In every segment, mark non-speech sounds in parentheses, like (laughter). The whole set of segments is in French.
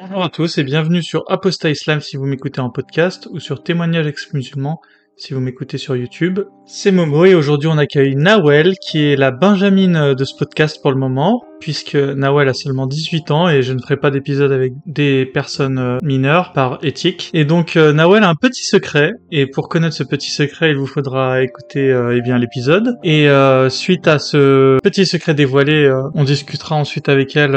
Bonjour à tous et bienvenue sur Apostat Islam si vous m'écoutez en podcast ou sur Témoignage ex-musulman si vous m'écoutez sur YouTube. C'est Momo et aujourd'hui on accueille Nawel qui est la Benjamine de ce podcast pour le moment puisque Nawel a seulement 18 ans et je ne ferai pas d'épisode avec des personnes euh, mineures par éthique. Et donc euh, Nawel a un petit secret et pour connaître ce petit secret il vous faudra écouter euh, eh bien l'épisode et suite à ce petit secret dévoilé on discutera ensuite avec elle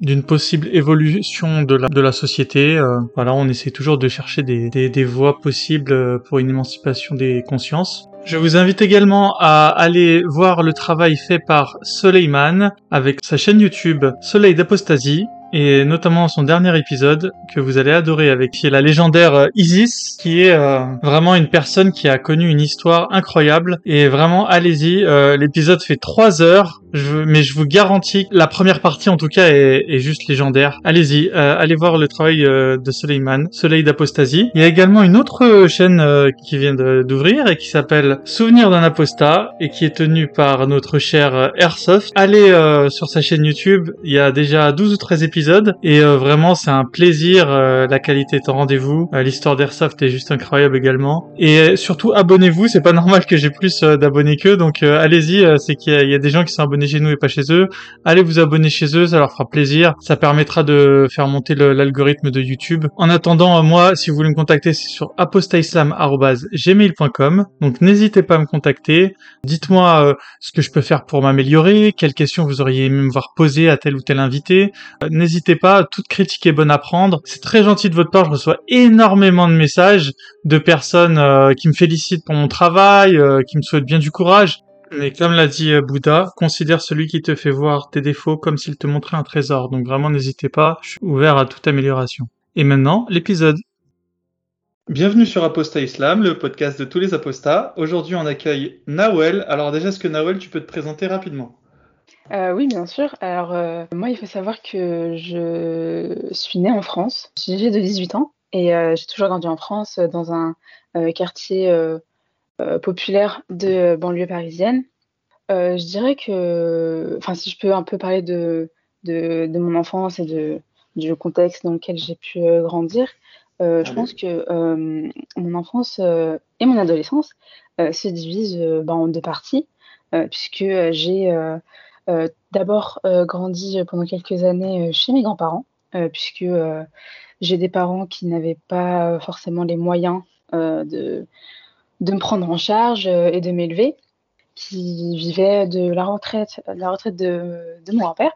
d'une possible évolution de la, de la société. Euh, voilà, on essaie toujours de chercher des, des, des voies possibles euh, pour une émancipation des consciences. Je vous invite également à aller voir le travail fait par Soleiman avec sa chaîne YouTube Soleil d'Apostasie et notamment son dernier épisode que vous allez adorer avec qui est la légendaire euh, Isis qui est vraiment une personne qui a connu une histoire incroyable et vraiment allez-y l'épisode fait trois heures mais je vous garantis, la première partie en tout cas est, est juste légendaire. Allez-y, euh, allez voir le travail euh, de Soleiman, Soleil d'Apostasie. Il y a également une autre chaîne euh, qui vient d'ouvrir et qui s'appelle Souvenir d'un apostat et qui est tenue par notre cher Airsoft. Allez sur sa chaîne YouTube, il y a déjà 12 ou 13 épisodes et vraiment c'est un plaisir, la qualité est en rendez-vous. L'histoire d'Airsoft est juste incroyable également. Et surtout abonnez-vous, c'est pas (laughs) normal que j'ai plus d'abonnés qu'eux, donc allez-y, c'est qu'il y, y a des gens qui sont abonnés chez nous et pas chez eux, allez vous abonner chez eux, ça leur fera plaisir. Ça permettra de faire monter l'algorithme de YouTube. En attendant, moi, si vous voulez me contacter, c'est sur apostaislam.gmail.com. Donc n'hésitez pas à me contacter. Dites-moi euh, ce que je peux faire pour m'améliorer, quelles questions vous auriez aimé me voir poser à tel ou tel invité. Euh, n'hésitez pas, toute critique est bonne à prendre. C'est très gentil de votre part, je reçois énormément de messages de personnes euh, qui me félicitent pour mon travail, qui me souhaitent bien du courage. Mais comme l'a dit euh, Bouddha, considère celui qui te fait voir tes défauts comme s'il te montrait un trésor. Donc vraiment n'hésitez pas, je suis ouvert à toute amélioration. Et maintenant, l'épisode. Bienvenue sur Apostat Islam, le podcast de tous les apostats. Aujourd'hui, on accueille Nawel. Alors déjà, est-ce que Nawel, tu peux te présenter rapidement? Euh, oui, bien sûr. Alors, euh, moi, il faut savoir que je suis née en France. J'ai de 18 ans et j'ai toujours grandi en France, dans un quartier euh, populaire de banlieue parisienne. Euh, je dirais que, enfin, si je peux un peu parler de, de, mon enfance et de, du contexte dans lequel j'ai pu euh, grandir, je pense que mon enfance et mon adolescence se divisent bah, en deux parties, puisque j'ai d'abord grandi pendant quelques années chez mes grands-parents, puisque j'ai des parents qui n'avaient pas forcément les moyens de de me prendre en charge euh, et de m'élever, qui vivait de la retraite, de, mon grand-père.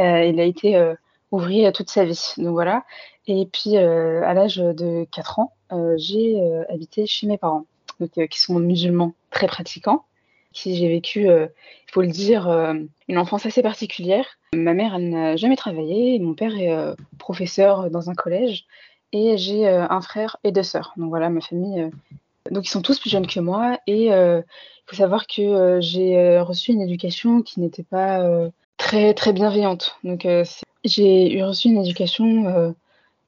Euh, il a été euh, ouvrier toute sa vie. Donc voilà. Et puis, à l'âge de 4 ans, j'ai habité chez mes parents, qui sont musulmans très pratiquants, qui j'ai vécu, il faut le dire, une enfance assez particulière. Ma mère, n'a jamais travaillé, mon père est professeur dans un collège, et j'ai un frère et deux sœurs. Donc voilà, ma famille donc ils sont tous plus jeunes que moi et euh, faut savoir que euh, j'ai euh, reçu une éducation qui n'était pas très très bienveillante. Donc j'ai eu reçu une éducation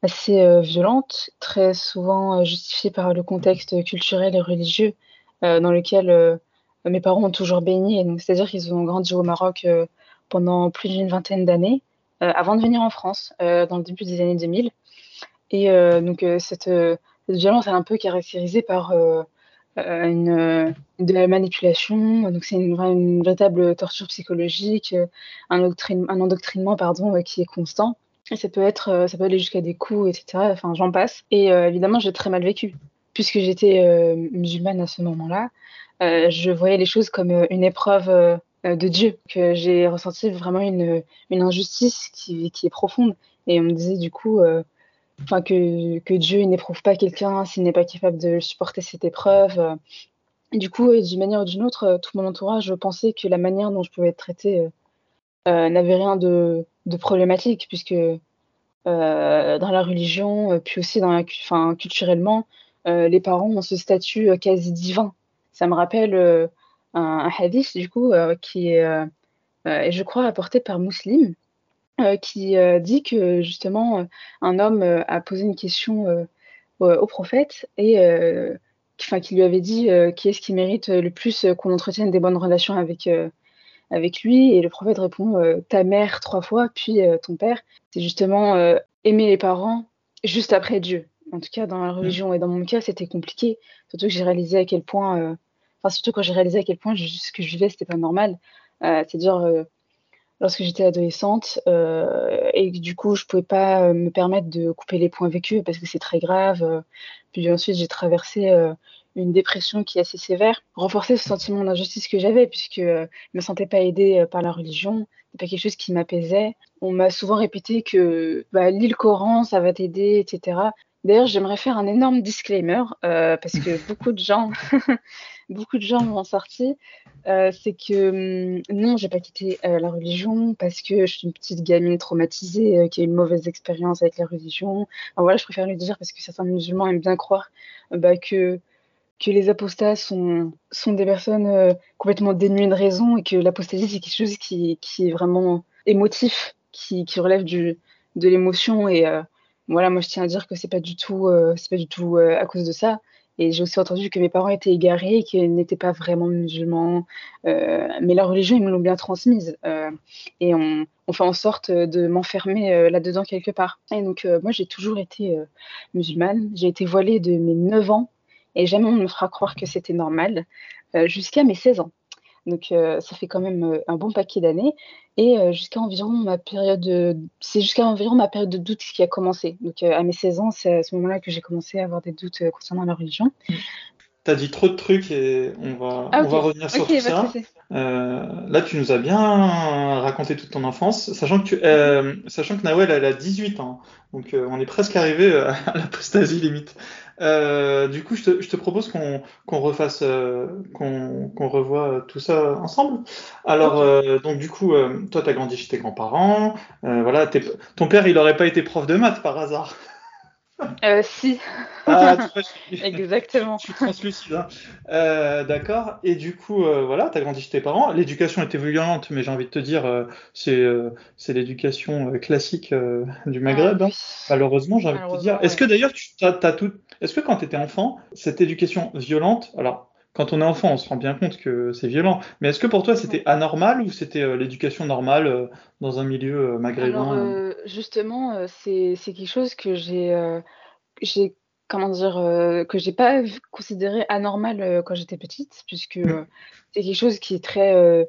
assez violente, très souvent justifiée par le contexte culturel et religieux dans lequel mes parents ont toujours baigné. C'est-à-dire qu'ils ont grandi au Maroc pendant plus d'une vingtaine d'années avant de venir en France dans le début des années 2000. Et donc cette cette violence est un peu caractérisée par euh, euh, une, de la manipulation. Donc c'est une, une, véritable torture psychologique, euh, un, un endoctrinement pardon, qui est constant. Et ça peut être, ça peut aller jusqu'à des coups, etc. Enfin, j'en passe. Et évidemment, j'ai très mal vécu, puisque j'étais musulmane à ce moment-là. je voyais les choses comme une épreuve de Dieu, que j'ai ressenti vraiment une, une injustice qui, qui, est profonde. Et on me disait du coup, enfin que, que Dieu n'éprouve pas quelqu'un s'il n'est pas capable de supporter cette épreuve. Et du coup, d'une manière ou d'une autre, euh, tout mon entourage pensait que la manière dont je pouvais être traitée euh, euh, n'avait rien de, problématique, puisque euh, dans la religion, puis aussi dans la, culturellement, les parents ont ce statut quasi divin. Ça me rappelle un, hadith, du coup, qui est, je crois, apporté par Muslim, euh, qui euh, dit que justement euh, un homme a posé une question au prophète et enfin, qui lui avait dit qui est-ce qui mérite le plus qu'on entretienne des bonnes relations avec, avec lui. Et le prophète répond ta mère trois fois, puis ton père. C'est justement aimer les parents juste après Dieu. En tout cas, dans la mmh. religion et dans mon cas, c'était compliqué. Surtout que j'ai réalisé à quel point, enfin surtout quand j'ai réalisé à quel point ce que je vivais, c'était pas normal. C'est-à-dire lorsque j'étais adolescente euh, et du coup je pouvais pas euh, me permettre de couper les points vécus parce que c'est très grave. Euh. Puis ensuite j'ai traversé une dépression qui est assez sévère, renforcer ce sentiment d'injustice que j'avais puisque je me sentais pas aidée par la religion, c'est pas quelque chose qui m'apaisait. On m'a souvent répété que bah, lis le Coran, ça va t'aider, etc. D'ailleurs, j'aimerais faire un énorme disclaimer parce que (laughs) beaucoup de gens, (laughs) beaucoup de gens m'ont sorti. Euh, c'est que hum, non, j'ai pas quitté euh, la religion parce que je suis une petite gamine traumatisée euh, qui a eu une mauvaise expérience avec la religion. voilà, je préfère le dire parce que certains musulmans aiment bien croire bah, que que les apostats sont, sont des personnes complètement dénuées de raison et que l'apostasie c'est quelque chose qui, qui, est vraiment émotif, qui, qui relève du, de l'émotion et voilà, moi je tiens à dire que c'est pas du tout, c'est pas du tout à cause de ça. Et j'ai aussi entendu que mes parents étaient égarés et qu'ils n'étaient pas vraiment musulmans. Euh, mais la religion, ils me l'ont bien transmise. Euh, et on, fait en sorte de m'enfermer euh, là-dedans quelque part. Et donc, moi, j'ai toujours été musulmane. J'ai été voilée de mes 9 ans. Et jamais on me fera croire que c'était normal. Jusqu'à mes 16 ans. Donc ça fait quand même un bon paquet d'années. Et jusqu'à environ ma période, c'est jusqu'à environ ma période de doute qui a commencé. Donc à mes 16 ans, c'est à ce moment-là que j'ai commencé à avoir des doutes concernant la religion. Mmh. Tu as dit trop de trucs et on va, ah, on va revenir sur tout ça. Euh, là, tu nous as bien raconté toute ton enfance, sachant que, tu, euh, sachant que Nawel, elle a 18 ans. Donc, euh, on est presque arrivé à l'apostasie limite. du coup, je te, je te propose qu'on qu'on refasse, qu'on qu'on revoie tout ça ensemble. Alors, donc, du coup, toi, tu as grandi chez tes grands-parents. voilà, ton père, il n'aurait pas été prof de maths par hasard. Euh, si. Ah, (laughs) Exactement. Je suis translucide. Hein. Euh, d'accord. Et du coup, euh, voilà, tu as grandi chez tes parents. L'éducation était violente, mais j'ai envie de te dire, c'est c'est l'éducation classique du Maghreb. Ah hein. Malheureusement, j'ai envie de te dire. Est-ce que d'ailleurs, tu as, tout. Est-ce que quand tu étais enfant, cette éducation violente, alors quand on est enfant, on se rend bien compte que c'est violent. Mais est-ce que pour toi, c'était anormal ou c'était euh, l'éducation normale euh, dans un milieu euh, maghrébin Justement, c'est quelque chose que j'ai, j'ai comment dire, que j'ai pas considéré anormal quand j'étais petite, puisque (coughs) c'est quelque chose qui est très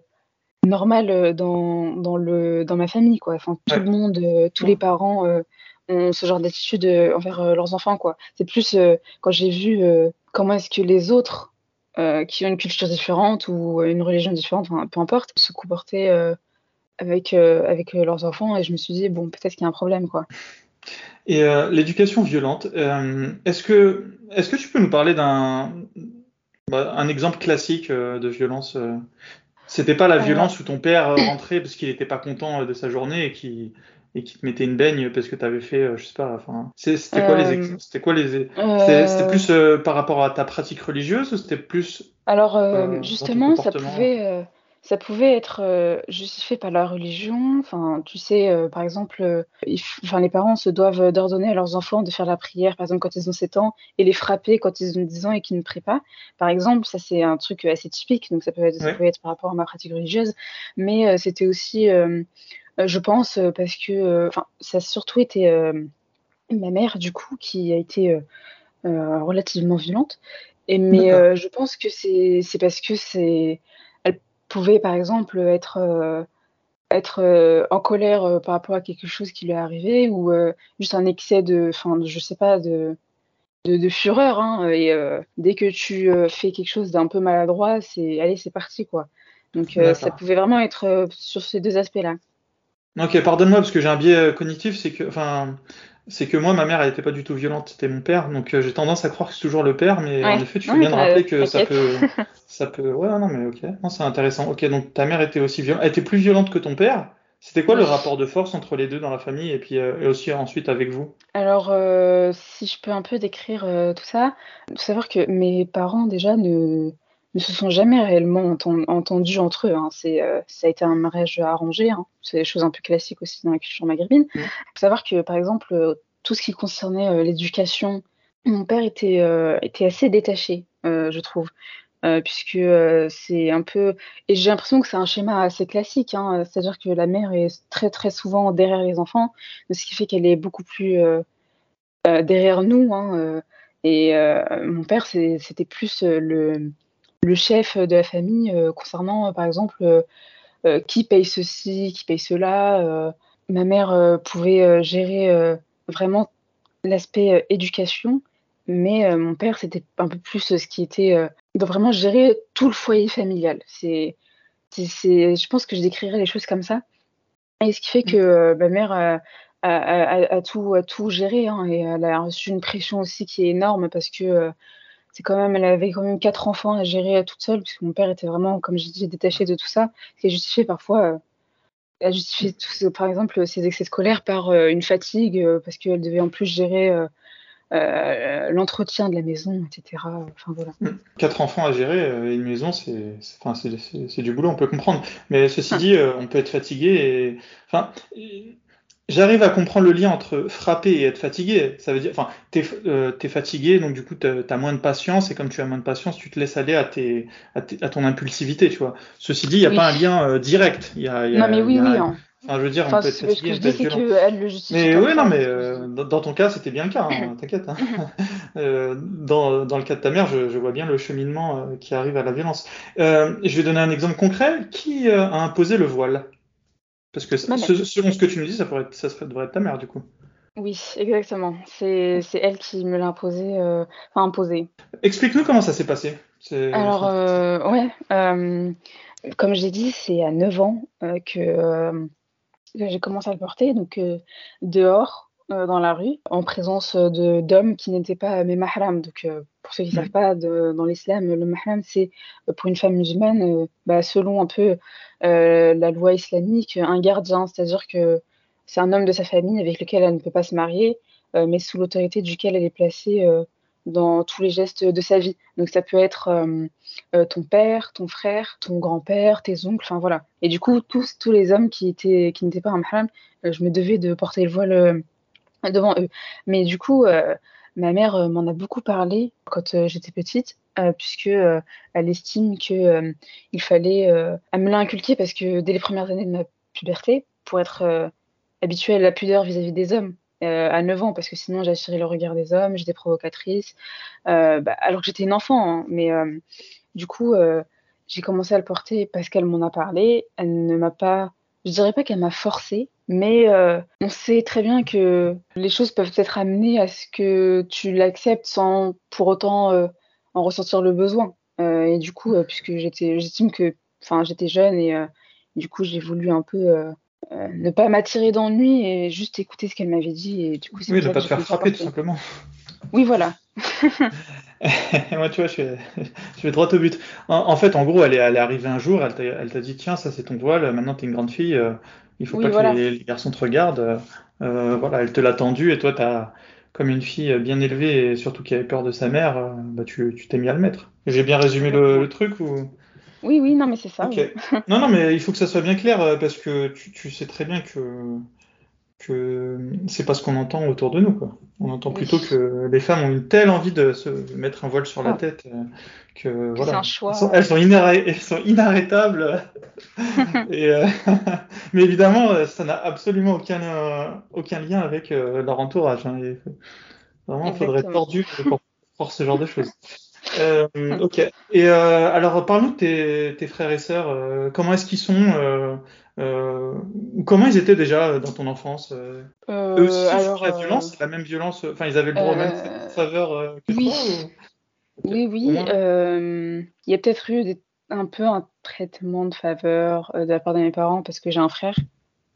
normal dans, dans, le, dans ma famille. Quoi. Enfin, tout le monde, tous les parents ont ce genre d'attitude envers leurs enfants. Quoi. C'est plus quand j'ai vu comment est-ce que les autres euh, qui ont une culture différente ou une religion différente, peu importe, se comporter euh, avec, euh, avec leurs enfants. Et je me suis dit, bon, peut-être qu'il y a un problème, quoi. Et l'éducation violente, est-ce que, est que tu peux nous parler d'un bah, un exemple classique de violence C'était pas la violence où ton père rentrait parce qu'il n'était pas content de sa journée et qui et qui te mettait une baigne parce que tu avais fait, euh, je sais pas, enfin, c'était quoi les, euh, c'était quoi les, euh, c'était plus par rapport à ta pratique religieuse ou c'était plus Alors justement, ça pouvait, ça pouvait être justifié par la religion. Enfin, tu sais, par exemple, enfin, les parents se doivent d'ordonner à leurs enfants de faire la prière, par exemple quand ils ont 7 ans, et les frapper quand ils ont 10 ans et qu'ils ne prient pas. Par exemple, ça c'est un truc assez typique, donc ça peut être, ça peut être par rapport à ma pratique religieuse, mais c'était aussi je pense euh, parce que euh, enfin ça a surtout été ma mère du coup qui a été relativement violente. Et mais je pense que c'est parce que c'est elle pouvait par exemple être être en colère par rapport à quelque chose qui lui est arrivé ou juste un excès de je sais pas de de, fureur hein, et dès que tu fais quelque chose d'un peu maladroit c'est allez c'est parti quoi. Donc ça pouvait vraiment être sur ces deux aspects là Ok, pardonne-moi parce que j'ai un biais euh, cognitif, c'est que, enfin, c'est que moi, ma mère, elle était pas du tout violente, c'était mon père, donc euh, j'ai tendance à croire que c'est toujours le père, mais en effet, tu viens de rappeler que ça peut, (laughs) ça peut, ouais, non, mais ok, non, c'est intéressant. Ok, donc ta mère était aussi violente, elle était plus violente que ton père. C'était quoi le rapport de force entre les deux dans la famille et puis euh, et aussi ensuite avec vous? Alors, si je peux un peu décrire tout ça, faut savoir que mes parents déjà ne ne se sont jamais réellement entendus entre eux. Hein. C'est, euh, ça a été un mariage arrangé. Hein. C'est des choses un peu classiques aussi dans la culture maghrébine. Il faut savoir que, par exemple, euh, tout ce qui concernait euh, l'éducation, mon père était, était assez détaché, je trouve. puisque c'est un peu et j'ai l'impression que c'est un schéma assez classique, hein, c'est-à-dire que la mère est très très souvent derrière les enfants, ce qui fait qu'elle est beaucoup plus derrière nous. Et mon père, c'était plus le, le, chef de la famille concernant, par exemple, qui paye ceci, qui paye cela. ma mère pouvait gérer vraiment l'aspect éducation, mais mon père, c'était un peu plus ce qui était de vraiment gérer tout le foyer familial. C'est, je pense que je décrirais les choses comme ça. Et ce qui fait que ma mère à, tout, gérer. Hein, et elle a reçu une pression aussi qui est énorme parce que euh, c'est quand même, elle avait quand même quatre enfants à gérer toute seule, puisque mon père était vraiment, comme j'ai dit, détaché de tout ça. Ce qui a justifié parfois, euh, elle justifié tout, par exemple ses excès scolaires par euh, une fatigue, parce qu'elle devait en plus gérer l'entretien de la maison, etc. Enfin, voilà. Mmh. Quatre enfants à gérer, une maison, c'est, enfin, c'est, du boulot, on peut comprendre. Mais ceci ah. dit, on peut être fatigué et, enfin, J'arrive à comprendre le lien entre frapper et être fatigué. Ça veut dire, enfin, t'es euh, es fatigué, donc du coup, t'as moins de patience, et comme tu as moins de patience, tu te laisses aller à, tes, à, ton impulsivité, tu vois. Ceci dit, il n'y a pas un lien euh, direct. Y a, y a, non, mais oui, oui. Hein. Enfin, je veux dire, on peut être fatigué. Ce que je dis, c'est qu'elle le justifie. Mais oui, non, mais euh, dans, ton cas, c'était bien le cas, hein, (laughs) t'inquiète. Hein. (laughs) dans, dans, le cas de ta mère, je, je vois bien le cheminement qui arrive à la violence. je vais donner un exemple concret. Qui a imposé le voile? Parce que selon ce que tu nous dis, ça, pourrait ça serait, devrait être ta mère, du coup. Oui, exactement. C'est elle qui me l'a imposé. Euh, enfin, imposé. Explique-nous comment ça s'est passé. Alors, euh, ouais. Euh, comme j'ai dit, c'est à 9 ans que, j'ai commencé à le porter. Donc, dehors, dans la rue, en présence d'hommes qui n'étaient pas mes mahrams. Donc, pour ceux qui ne savent pas, dans l'islam, le mahram, c'est pour une femme musulmane, bah, selon un peu la loi islamique, un gardien. C'est-à-dire que c'est un homme de sa famille avec lequel elle ne peut pas se marier, mais sous l'autorité duquel elle est placée dans tous les gestes de sa vie. Donc ça peut être ton père, ton frère, ton grand-père, tes oncles, enfin voilà. Et du coup, tous, tous les hommes qui étaient qui n'étaient pas un mahram, je me devais de porter le voile devant eux. Mais du coup, euh, ma mère euh, m'en a beaucoup parlé quand euh, j'étais petite, puisque elle estime que il fallait, elle me l'a inculqué parce que dès les premières années de ma puberté, pour être habituée à la pudeur vis-à-vis des hommes. à 9 ans, parce que sinon j'attirais le regard des hommes, j'étais provocatrice, bah, alors que j'étais une enfant, hein, mais du coup, j'ai commencé à le porter parce qu'elle m'en a parlé. Elle ne m'a pas, je dirais pas qu'elle m'a forcé, mais euh, on sait très bien que les choses peuvent être amenées à ce que tu l'acceptes sans pour autant euh, en ressentir le besoin. Euh, et du coup, puisque j'étais, j'estime que, enfin, j'étais jeune et du coup, j'ai voulu un peu ne pas m'attirer d'ennui et juste écouter ce qu'elle m'avait dit. Et du coup, oui, ne pas te faire frapper, tout simplement. Oui, voilà. (laughs) Moi, tu vois, je vais, (laughs) je vais droit au but. En, fait, en gros, elle est, elle est arrivée un jour, elle t'a dit Tiens, ça c'est ton voile, maintenant tu es une grande fille, il faut pas que les, garçons te regardent. Euh, voilà, elle te l'a tendu et toi, as, comme une fille bien élevée et surtout qui avait peur de sa mère, euh, bah, tu t'es mis à le mettre. J'ai bien résumé le, truc ou? Oui, oui, non, mais c'est ça. non, non, mais (laughs) il faut que ça soit bien clair euh, parce que tu sais très bien que que c'est pas ce qu'on entend autour de nous. Quoi. On entend plutôt que les femmes ont une telle envie de se mettre un voile sur la ah. tête euh, que voilà, un choix. Elles, sont, elles, sont, inarrêtables. (laughs) et, euh, (laughs) mais évidemment, euh, ça n'a absolument aucun, aucun lien avec leur entourage. Hein. vraiment, il faudrait être tordu pour voir ce genre de choses. (laughs) ok. Et alors, parle-nous de tes, tes, frères et sœurs. comment est-ce qu'ils sont euh, comment ils étaient déjà euh, dans ton enfance euh, Eux aussi, alors, la violence, la même violence. Enfin, ils avaient le droit même faveur que oui. toi Oui, oui. Il y a peut-être eu un peu un traitement de faveur de la part de mes parents parce que j'ai un frère.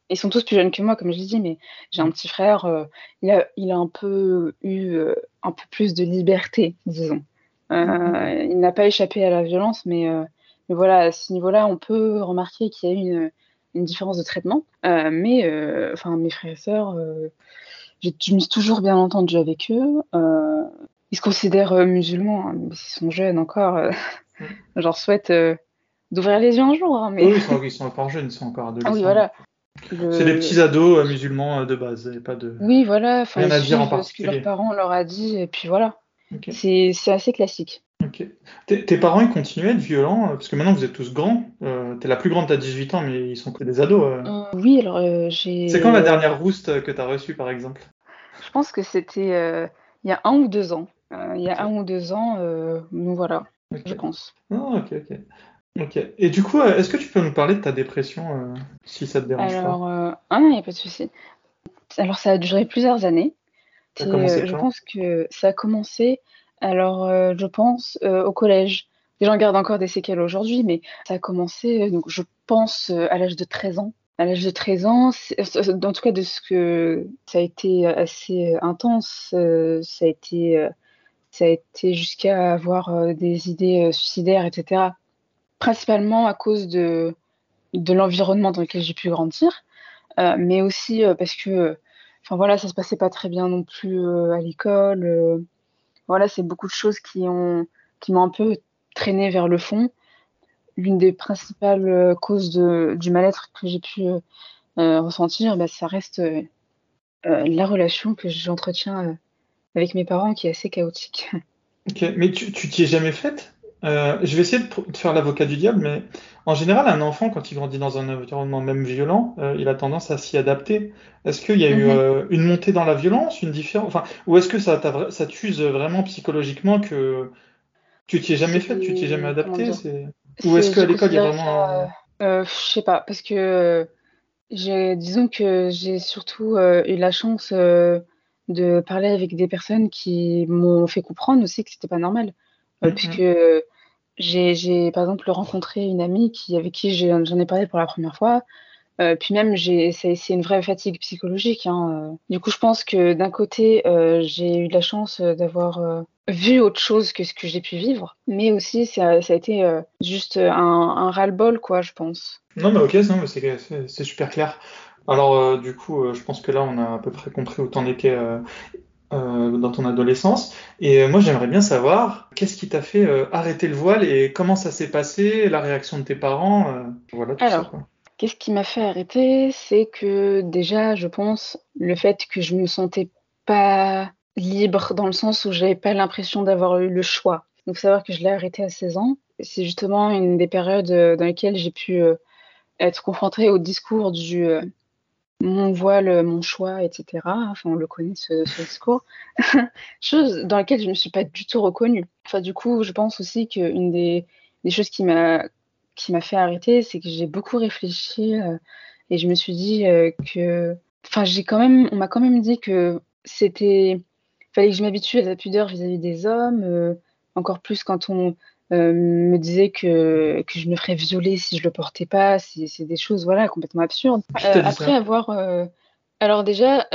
Ils sont tous plus jeunes que moi, comme je l'ai dit, mais j'ai un petit frère. il, a, il a un peu eu un peu plus de liberté, disons. Mm-hmm. il n'a pas échappé à la violence, mais, mais voilà, à ce niveau-là, on peut remarquer qu'il y a une, une différence de traitement. Euh, mais euh, enfin, mes frères et sœurs, euh, je me suis toujours bien entendu avec eux. ils se considèrent musulmans, hein, mais ils sont jeunes encore. je leur souhaite d'ouvrir les yeux un jour. Hein, mais... Oui, ils sont, encore jeunes, ils sont encore adolescents. Ah oui, voilà. C'est des petits ados musulmans de base, et pas de. Oui, voilà. Rien à dire en particulier. Ce que leurs parents leur a dit, et puis voilà. C'est assez classique. Tes, parents, ils continuaient à être violents Parce que maintenant, vous êtes tous grands. Euh, t'es la plus grande, t'as 18 ans, mais ils sont que des ados. oui, alors j'ai... C'est quand la dernière rouste que t'as reçue, par exemple? Je pense que c'était il y a un ou deux ans. il y a un ou deux ans, donc voilà, je pense. Ah, ok, ok. Ok. Et du coup, est-ce que tu peux nous parler de ta dépression, si ça te dérange Alors, pas ah non, il n'y a pas de souci. Alors, ça a duré plusieurs années. Euh, je pense que ça a commencé, alors euh, je pense, euh, au collège. Les gens gardent encore des séquelles aujourd'hui, mais ça a commencé, donc je pense, à l'âge de 13 ans. À l'âge de 13 ans, en tout cas de ce que ça a été assez intense, ça a été, ça a été jusqu'à avoir des idées suicidaires, etc. Principalement à cause de, de l'environnement dans lequel j'ai pu grandir, mais aussi parce que enfin voilà, ça se passait pas très bien non plus euh, à l'école. Euh. voilà, c'est beaucoup de choses qui ont qui m'ont un peu traîné vers le fond. L'une des principales euh, causes du mal-être que j'ai pu ressentir, bah, ça reste la relation que j'entretiens avec mes parents qui est assez chaotique. (laughs) Ok, mais tu t'y es jamais faite? Euh, je vais essayer de, faire l'avocat du diable, mais en général, un enfant, quand il grandit dans un environnement même violent, euh, il a tendance à s'y adapter. Est-ce qu'il y a eu mhm. euh, une montée dans la violence, une différence, enfin, ou est-ce que ça, ça t'use vraiment psychologiquement que tu t'y es jamais fait, tu t'y es jamais adapté Ou est-ce qu'à l'école, il y a vraiment. je sais pas, parce que disons que j'ai surtout eu la chance de parler avec des personnes qui m'ont fait comprendre aussi que c'était pas normal. Mhm. puisque j'ai, par exemple, rencontré une amie qui, avec qui j'en ai parlé pour la première fois. Euh, puis même, c'est, une vraie fatigue psychologique. Hein, euh. Du coup, je pense que d'un côté, euh, j'ai eu la chance d'avoir vu autre chose que ce que j'ai pu vivre, mais aussi ça, a été juste un, un ras-le-bol, quoi, je pense. Non, mais ok, c'est, super clair. Alors, du coup, je pense que là, on a à peu près compris où t'en étais euh, dans ton adolescence. Et euh, moi, j'aimerais bien savoir qu'est-ce qui t'a fait euh, arrêter le voile et comment ça s'est passé, la réaction de tes parents. voilà, tout Alors, qu'est-ce qui m'a fait arrêter? C'est que déjà, je pense, le fait que je me sentais pas libre dans le sens où j'avais pas l'impression d'avoir eu le choix. Donc, savoir que je l'ai arrêté à 16 ans, c'est justement une des périodes dans lesquelles j'ai pu être confrontée au discours du mon voile, mon choix, etc. Enfin, on le connaît ce, discours. (laughs) Chose dans laquelle je ne me suis pas du tout reconnue. Enfin, du coup, je pense aussi qu'une des, des choses qui m'a fait arrêter, c'est que j'ai beaucoup réfléchi euh, et je me suis dit euh, que, enfin, j'ai quand même, on m'a quand même dit que c'était, fallait que je m'habitue à la pudeur vis-à-vis des hommes, euh, encore plus quand on euh, me disait que, que je me ferais violer si je le portais pas. C'est des choses voilà, complètement absurdes. Euh, après avoir. Euh, alors, déjà,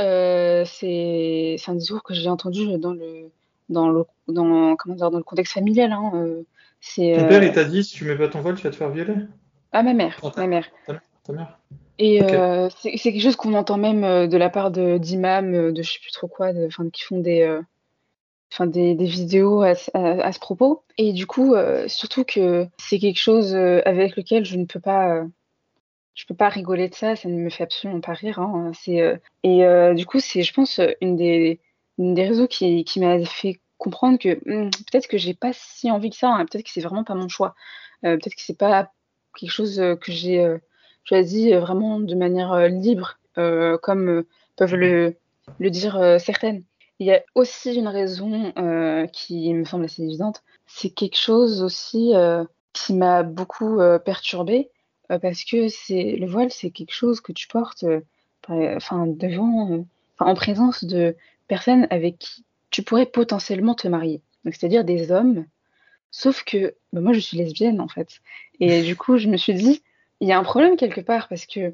c'est un discours que j'ai entendu dans le, dans le, dans, comment dire, dans le contexte familial. Hein, ton père, il t'a dit si tu mets pas ton voile, tu vas te faire violer? Ah, ma mère. ma mère. Ta, mère. Et c'est quelque chose qu'on entend même de la part d'imams, de, je sais plus trop quoi, de, qui font des, enfin des, vidéos à, ce propos. Et du coup, euh, surtout que c'est quelque chose euh, avec lequel je ne peux pas, euh, je peux pas rigoler de ça. Ça ne me fait absolument pas rire. Hein. C'est et du coup, c'est, je pense, une des, une des réseaux qui, qui m'a fait comprendre que hmm, peut-être que j'ai pas si envie que ça. Hein. Peut-être que c'est vraiment pas mon choix. peut-être que c'est pas quelque chose que j'ai choisi vraiment de manière libre, comme peuvent le, le dire certaines. Il y a aussi une raison euh, qui me semble assez évidente, c'est quelque chose aussi euh, qui m'a beaucoup euh, perturbée parce que c'est le voile, c'est quelque chose que tu portes, enfin devant, en présence de personnes avec qui tu pourrais potentiellement te marier. C'est-à-dire des hommes. Sauf que bah, moi je suis lesbienne en fait, et du coup je me suis dit il y a un problème quelque part parce que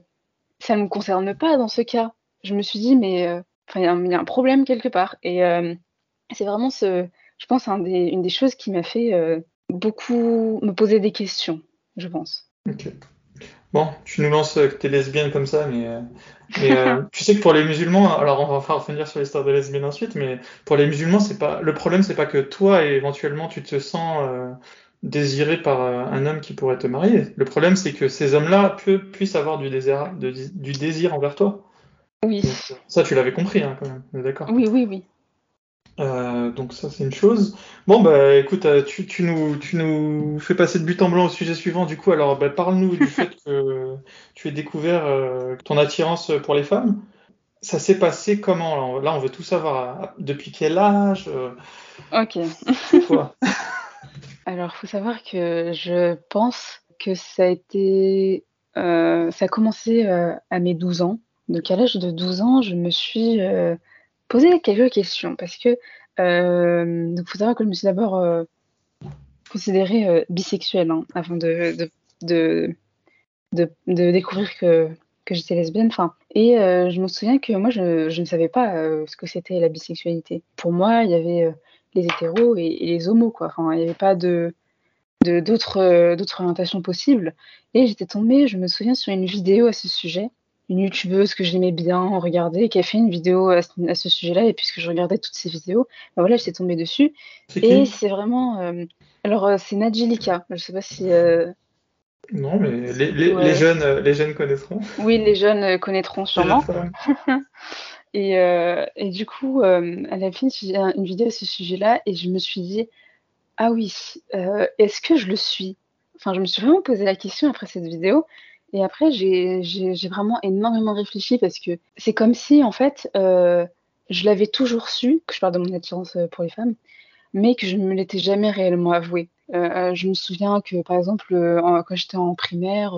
ça ne me concerne pas dans ce cas. Je me suis dit mais Enfin, il y, a un problème quelque part. Et euh, c'est vraiment ce, je pense, un des, une des choses qui m'a fait euh, beaucoup me poser des questions, je pense. Ok. Bon, tu nous lances que tu es lesbienne comme ça, mais, euh, (laughs) tu sais que pour les musulmans, alors on va revenir sur l'histoire de lesbienne ensuite, mais pour les musulmans, c'est pas le problème, c'est pas que toi éventuellement tu te sens désiré par un homme qui pourrait te marier. Le problème, c'est que ces hommes-là puissent avoir du désir, du désir envers toi. Oui. ça, tu l'avais compris, hein, quand même. D'accord. Oui, oui, oui. Euh, donc ça c'est une chose. Bon bah écoute, euh, tu, tu, nous, tu nous fais passer de but en blanc au sujet suivant du coup. Alors bah, parle-nous du (laughs) fait que tu aies découvert euh, ton attirance pour les femmes. Ça s'est passé comment Là? On veut tout savoir. Depuis quel âge Ok. (laughs) (laughs) Alors faut savoir que je pense que ça a été, ça a commencé à mes 12 ans. Donc à l'âge de 12 ans, je me suis posé quelques questions parce que euh, faut savoir que je me suis d'abord euh, considérée euh, bisexuelle hein, avant de de, de, de, découvrir que, que j'étais lesbienne. Enfin, et euh, je me souviens que moi je, je ne savais pas euh, ce que c'était la bisexualité. Pour moi, il y avait les hétéros et, les homos quoi. Enfin, il n'y avait pas de d'autres orientations possibles. Et j'étais tombée, je me souviens, sur une vidéo à ce sujet une youtubeuse que j'aimais bien regarder, qui a fait une vidéo à, ce sujet-là, et puisque je regardais toutes ces vidéos, ben voilà, j'étais tombée dessus. Et c'est vraiment. Euh, alors, euh, c'est Nadjilika. Je sais pas si. Euh... Non, mais les, les, ouais. les, jeunes, les jeunes connaîtront. Oui, les jeunes connaîtront sûrement. (laughs) et, et, du coup, elle a fait une, une, vidéo à ce sujet-là, et je me suis dit Ah oui, est-ce que je le suis? Enfin, je me suis vraiment posé la question après cette vidéo. Et après, j'ai vraiment énormément réfléchi parce que c'est comme si, en fait, euh, je l'avais toujours su, que je parle de mon attirance euh, pour les femmes, mais que je ne me l'étais jamais réellement avoué. Euh, je me souviens que, par exemple, quand j'étais en primaire,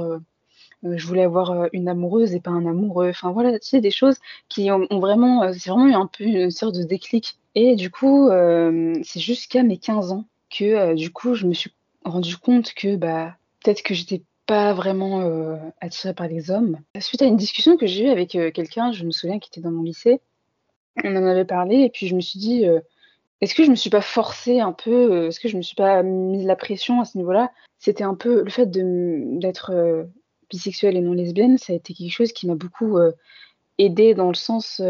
je voulais avoir une amoureuse et pas un amoureux. Enfin voilà, tu sais, des choses qui ont, ont vraiment, c'est vraiment eu un peu une sorte de déclic. Et du coup, c'est jusqu'à mes 15 ans que, du coup, je me suis rendu compte que, bah, peut-être que j'étais pas vraiment euh, attirée par les hommes. Suite à une discussion que j'ai eue avec euh, quelqu'un, je me souviens, qui était dans mon lycée, on en avait parlé et puis je me suis dit, euh, est-ce que je me suis pas forcée un peu, euh, est-ce que je me suis pas mis la pression à ce niveau-là? C'était un peu le fait d'être bisexuelle et non lesbienne, ça a été quelque chose qui m'a beaucoup aidé dans le sens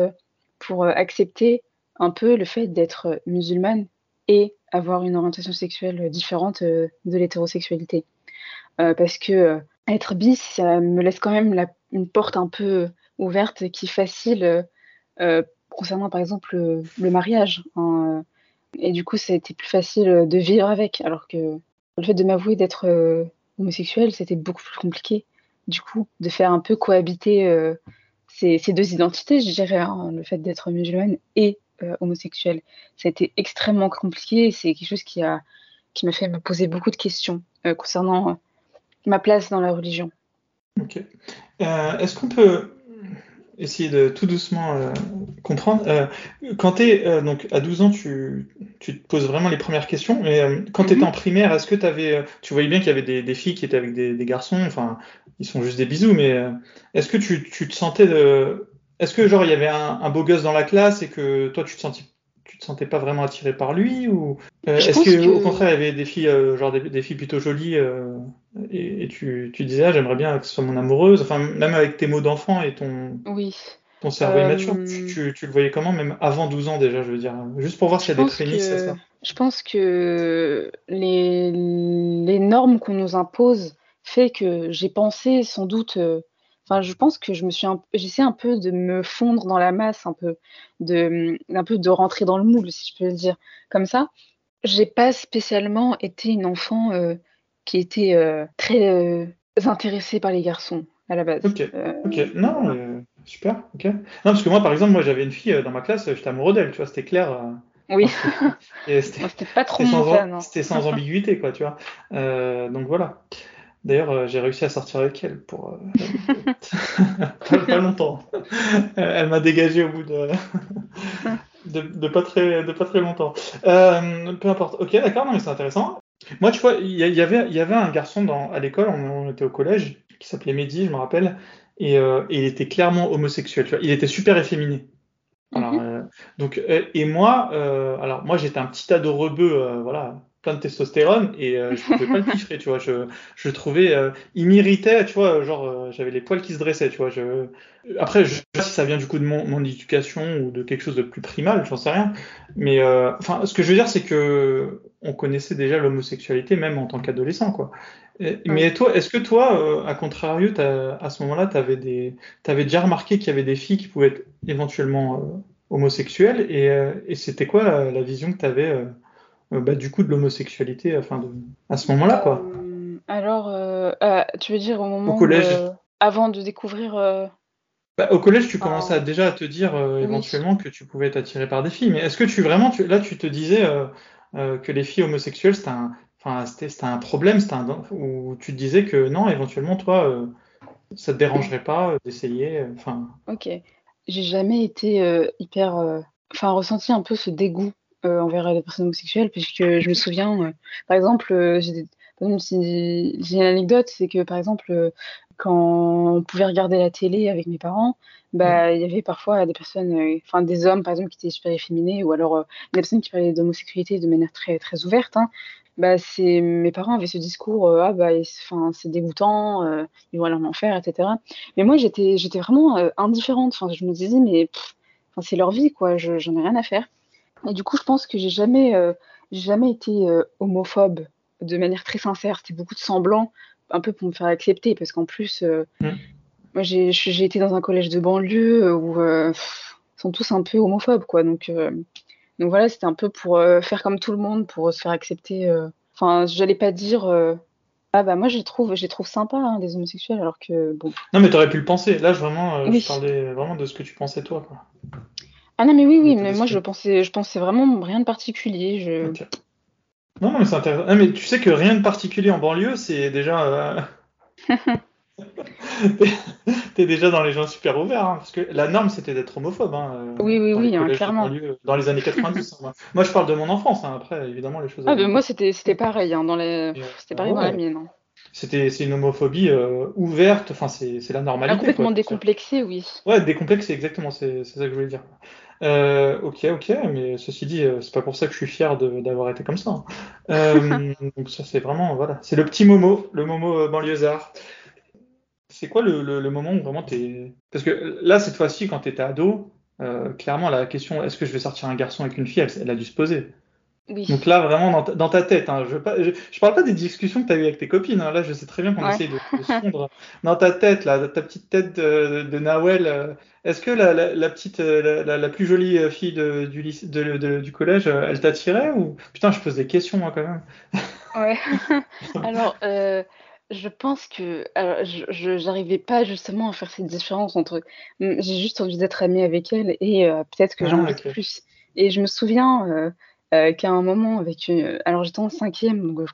pour accepter un peu le fait d'être musulmane et avoir une orientation sexuelle différente de l'hétérosexualité. Euh, parce que euh, être bis, ça me laisse quand même une porte un peu ouverte qui facile euh, concernant par exemple le, mariage. Hein, et du coup, ça a été plus facile de vivre avec, alors que le fait de m'avouer d'être euh, homosexuel, c'était beaucoup plus compliqué. Du coup, de faire un peu cohabiter euh, ces, ces, deux identités, je dirais, hein, le fait d'être musulmane et euh, homosexuel, ça a été extrêmement compliqué. C'est quelque chose qui a qui m'a fait me poser beaucoup de questions concernant ma place dans la religion. Ok. Euh, Est-ce qu'on peut essayer de tout doucement euh, comprendre? Euh, Quand tu es donc à 12 ans, tu, tu, te poses vraiment les premières questions. Mais quand mm -hmm. tu étais en primaire, est-ce que tu avais, tu voyais bien qu'il y avait des, des, filles qui étaient avec des, des, garçons Enfin, ils sont juste des bisous, mais est-ce que tu, tu, te sentais de. Est-ce que genre il y avait un, un, beau gosse dans la classe et que toi tu te sentais tu te sentais pas vraiment attiré par lui ou euh, est-ce que, que, au contraire il y avait des filles euh, genre des, des, filles plutôt jolies euh, et, et, tu, tu disais ah, j'aimerais bien que ce soit mon amoureuse. Enfin même avec tes mots d'enfant et ton oui. ton cerveau immature tu, tu, tu, le voyais comment même avant 12 ans déjà je veux dire juste pour voir s'il y a des prémices que, ça. je pense que les, les normes qu'on nous impose fait que j'ai pensé sans doute Enfin, je pense que je me suis j'essaie un peu de me fondre dans la masse, un peu de, un peu de rentrer dans le moule, si je peux le dire comme ça. J'ai pas spécialement été une enfant euh, qui était euh, très euh, intéressée par les garçons à la base. Ok. ok. Non, super. Ok. Non, parce que moi, par exemple, moi, j'avais une fille dans ma classe, j'étais amoureux d'elle, tu vois, c'était clair. Oui. (laughs) C'était pas trop sans, C'était sans ambiguïté, quoi, tu vois. donc voilà. D'ailleurs, euh, j'ai réussi à sortir avec elle pour euh, (laughs) pas, pas, longtemps. elle m'a dégagé au bout de, (laughs) de, de, pas très de pas très longtemps. Euh, peu importe. Ok, d'accord, non mais c'est intéressant. Moi, tu vois, il y, y, avait il y avait un garçon dans à l'école, on, on, était au collège, qui s'appelait Mehdi, je me rappelle, et, euh, et, il était clairement homosexuel. Tu vois, il était super efféminé. Alors, mm -hmm. donc et moi, alors moi j'étais un petit ado rebeu, voilà plein de testostérone et euh, je pouvais pas le piffrer, tu vois. Je, je trouvais, euh, il m'irritait, tu vois, genre euh, j'avais les poils qui se dressaient, tu vois. Je... Après, je sais pas si ça vient du coup de mon, mon éducation ou de quelque chose de plus primal, j'en sais rien. Mais euh, enfin, ce que je veux dire, c'est que on connaissait déjà l'homosexualité même en tant qu'adolescent, quoi. Et, ouais. Mais toi, est-ce que toi, à contrario, à ce moment-là, t'avais des, t'avais déjà remarqué qu'il y avait des filles qui pouvaient être éventuellement homosexuel. Et, c'était quoi la, vision que tu avais bah, du coup de l'homosexualité enfin, à ce moment-là quoi Alors, tu veux dire au moment au collège avant de découvrir bah, au collège, tu commençais déjà à te dire éventuellement que tu pouvais être attiré par des filles. Mais est-ce que tu vraiment, là, tu te disais que les filles homosexuelles, c'était un, problème, c'était un où tu te disais que non, éventuellement, toi, euh, ça te dérangerait pas euh, d'essayer. Euh, enfin. Ok. J'ai jamais été hyper, enfin, ressenti un peu ce dégoût envers les personnes homosexuelles, puisque je me souviens, par exemple, j'ai une anecdote, c'est que par exemple, quand on pouvait regarder la télé avec mes parents, bah, il y avait parfois des personnes, enfin des hommes par exemple qui étaient super efféminés, ou alors des personnes qui parlaient d'homosexualité de manière très très ouverte. Hein. Bah, c'est mes parents avaient ce discours euh, ah bah enfin c'est dégoûtant euh, ils vont aller en enfer etc mais moi j'étais j'étais vraiment euh, indifférente. Enfin je me disais mais c'est leur vie quoi je, j'en ai rien à faire et du coup je pense que j'ai jamais j'ai jamais été homophobe de manière très sincère c'était beaucoup de semblant un peu pour me faire accepter parce qu'en plus mmh. moi j'ai été dans un collège de banlieue où ils sont tous un peu homophobes quoi donc donc voilà, c'était un peu pour euh, faire comme tout le monde, pour se faire accepter. Euh. Enfin, j'allais pas dire. Euh, ah bah moi je trouve, je trouve sympa hein, des homosexuels alors que bon. Non mais t'aurais pu le penser. Là je, vraiment, je parlais vraiment de ce que tu pensais toi quoi. Ah non mais oui oui mais moi je pensais, je pensais vraiment rien de particulier. Je... Non, non mais c'est intéressant. Ah, mais tu sais que rien de particulier en banlieue c'est déjà. (laughs) T'es déjà dans les gens super ouverts, hein, parce que la norme c'était d'être homophobe. Hein, euh, oui, oui, oui, hein, clairement. dans les années 90. moi. moi. je parle de mon enfance, après évidemment les choses. Ah, moi c'était pareil, dans les... c'était pareil dans la mienne. C'était c'est une homophobie euh, ouverte, enfin c'est la normalité. Ah, complètement décomplexée, oui. Ouais, décomplexée, exactement, c'est ça que je voulais dire. Euh, ok, ok, mais ceci dit, c'est pas pour ça que je suis fier d'avoir été comme ça. (laughs) donc ça c'est vraiment, voilà, c'est le petit Momo, le Momo banlieusard c'est quoi le, moment où vraiment t'es. Parce que là, cette fois-ci, quand t'étais ado, euh, clairement, la question est-ce que je vais sortir un garçon avec une fille, elle, a dû se poser. Oui. Donc là, vraiment, dans ta, tête, hein, je, je, parle pas des discussions que tu as eues avec tes copines, hein, là, je sais très bien qu'on essaie de, de fondre. Dans ta tête, là, ta petite tête de, de Nawel, euh, est-ce que la, la, petite, euh, la, plus jolie fille du, lycée, du collège, elle t'attirait ou? Putain, je pose des questions, moi, quand même. Ouais. (laughs) Alors, je pense que je j'arrivais pas justement à faire cette différence entre mmh, j'ai juste envie d'être amie avec elle et euh, peut-être que j'en ah, veux plus. Et je me souviens euh, euh, qu'à un moment avec alors j'étais en cinquième donc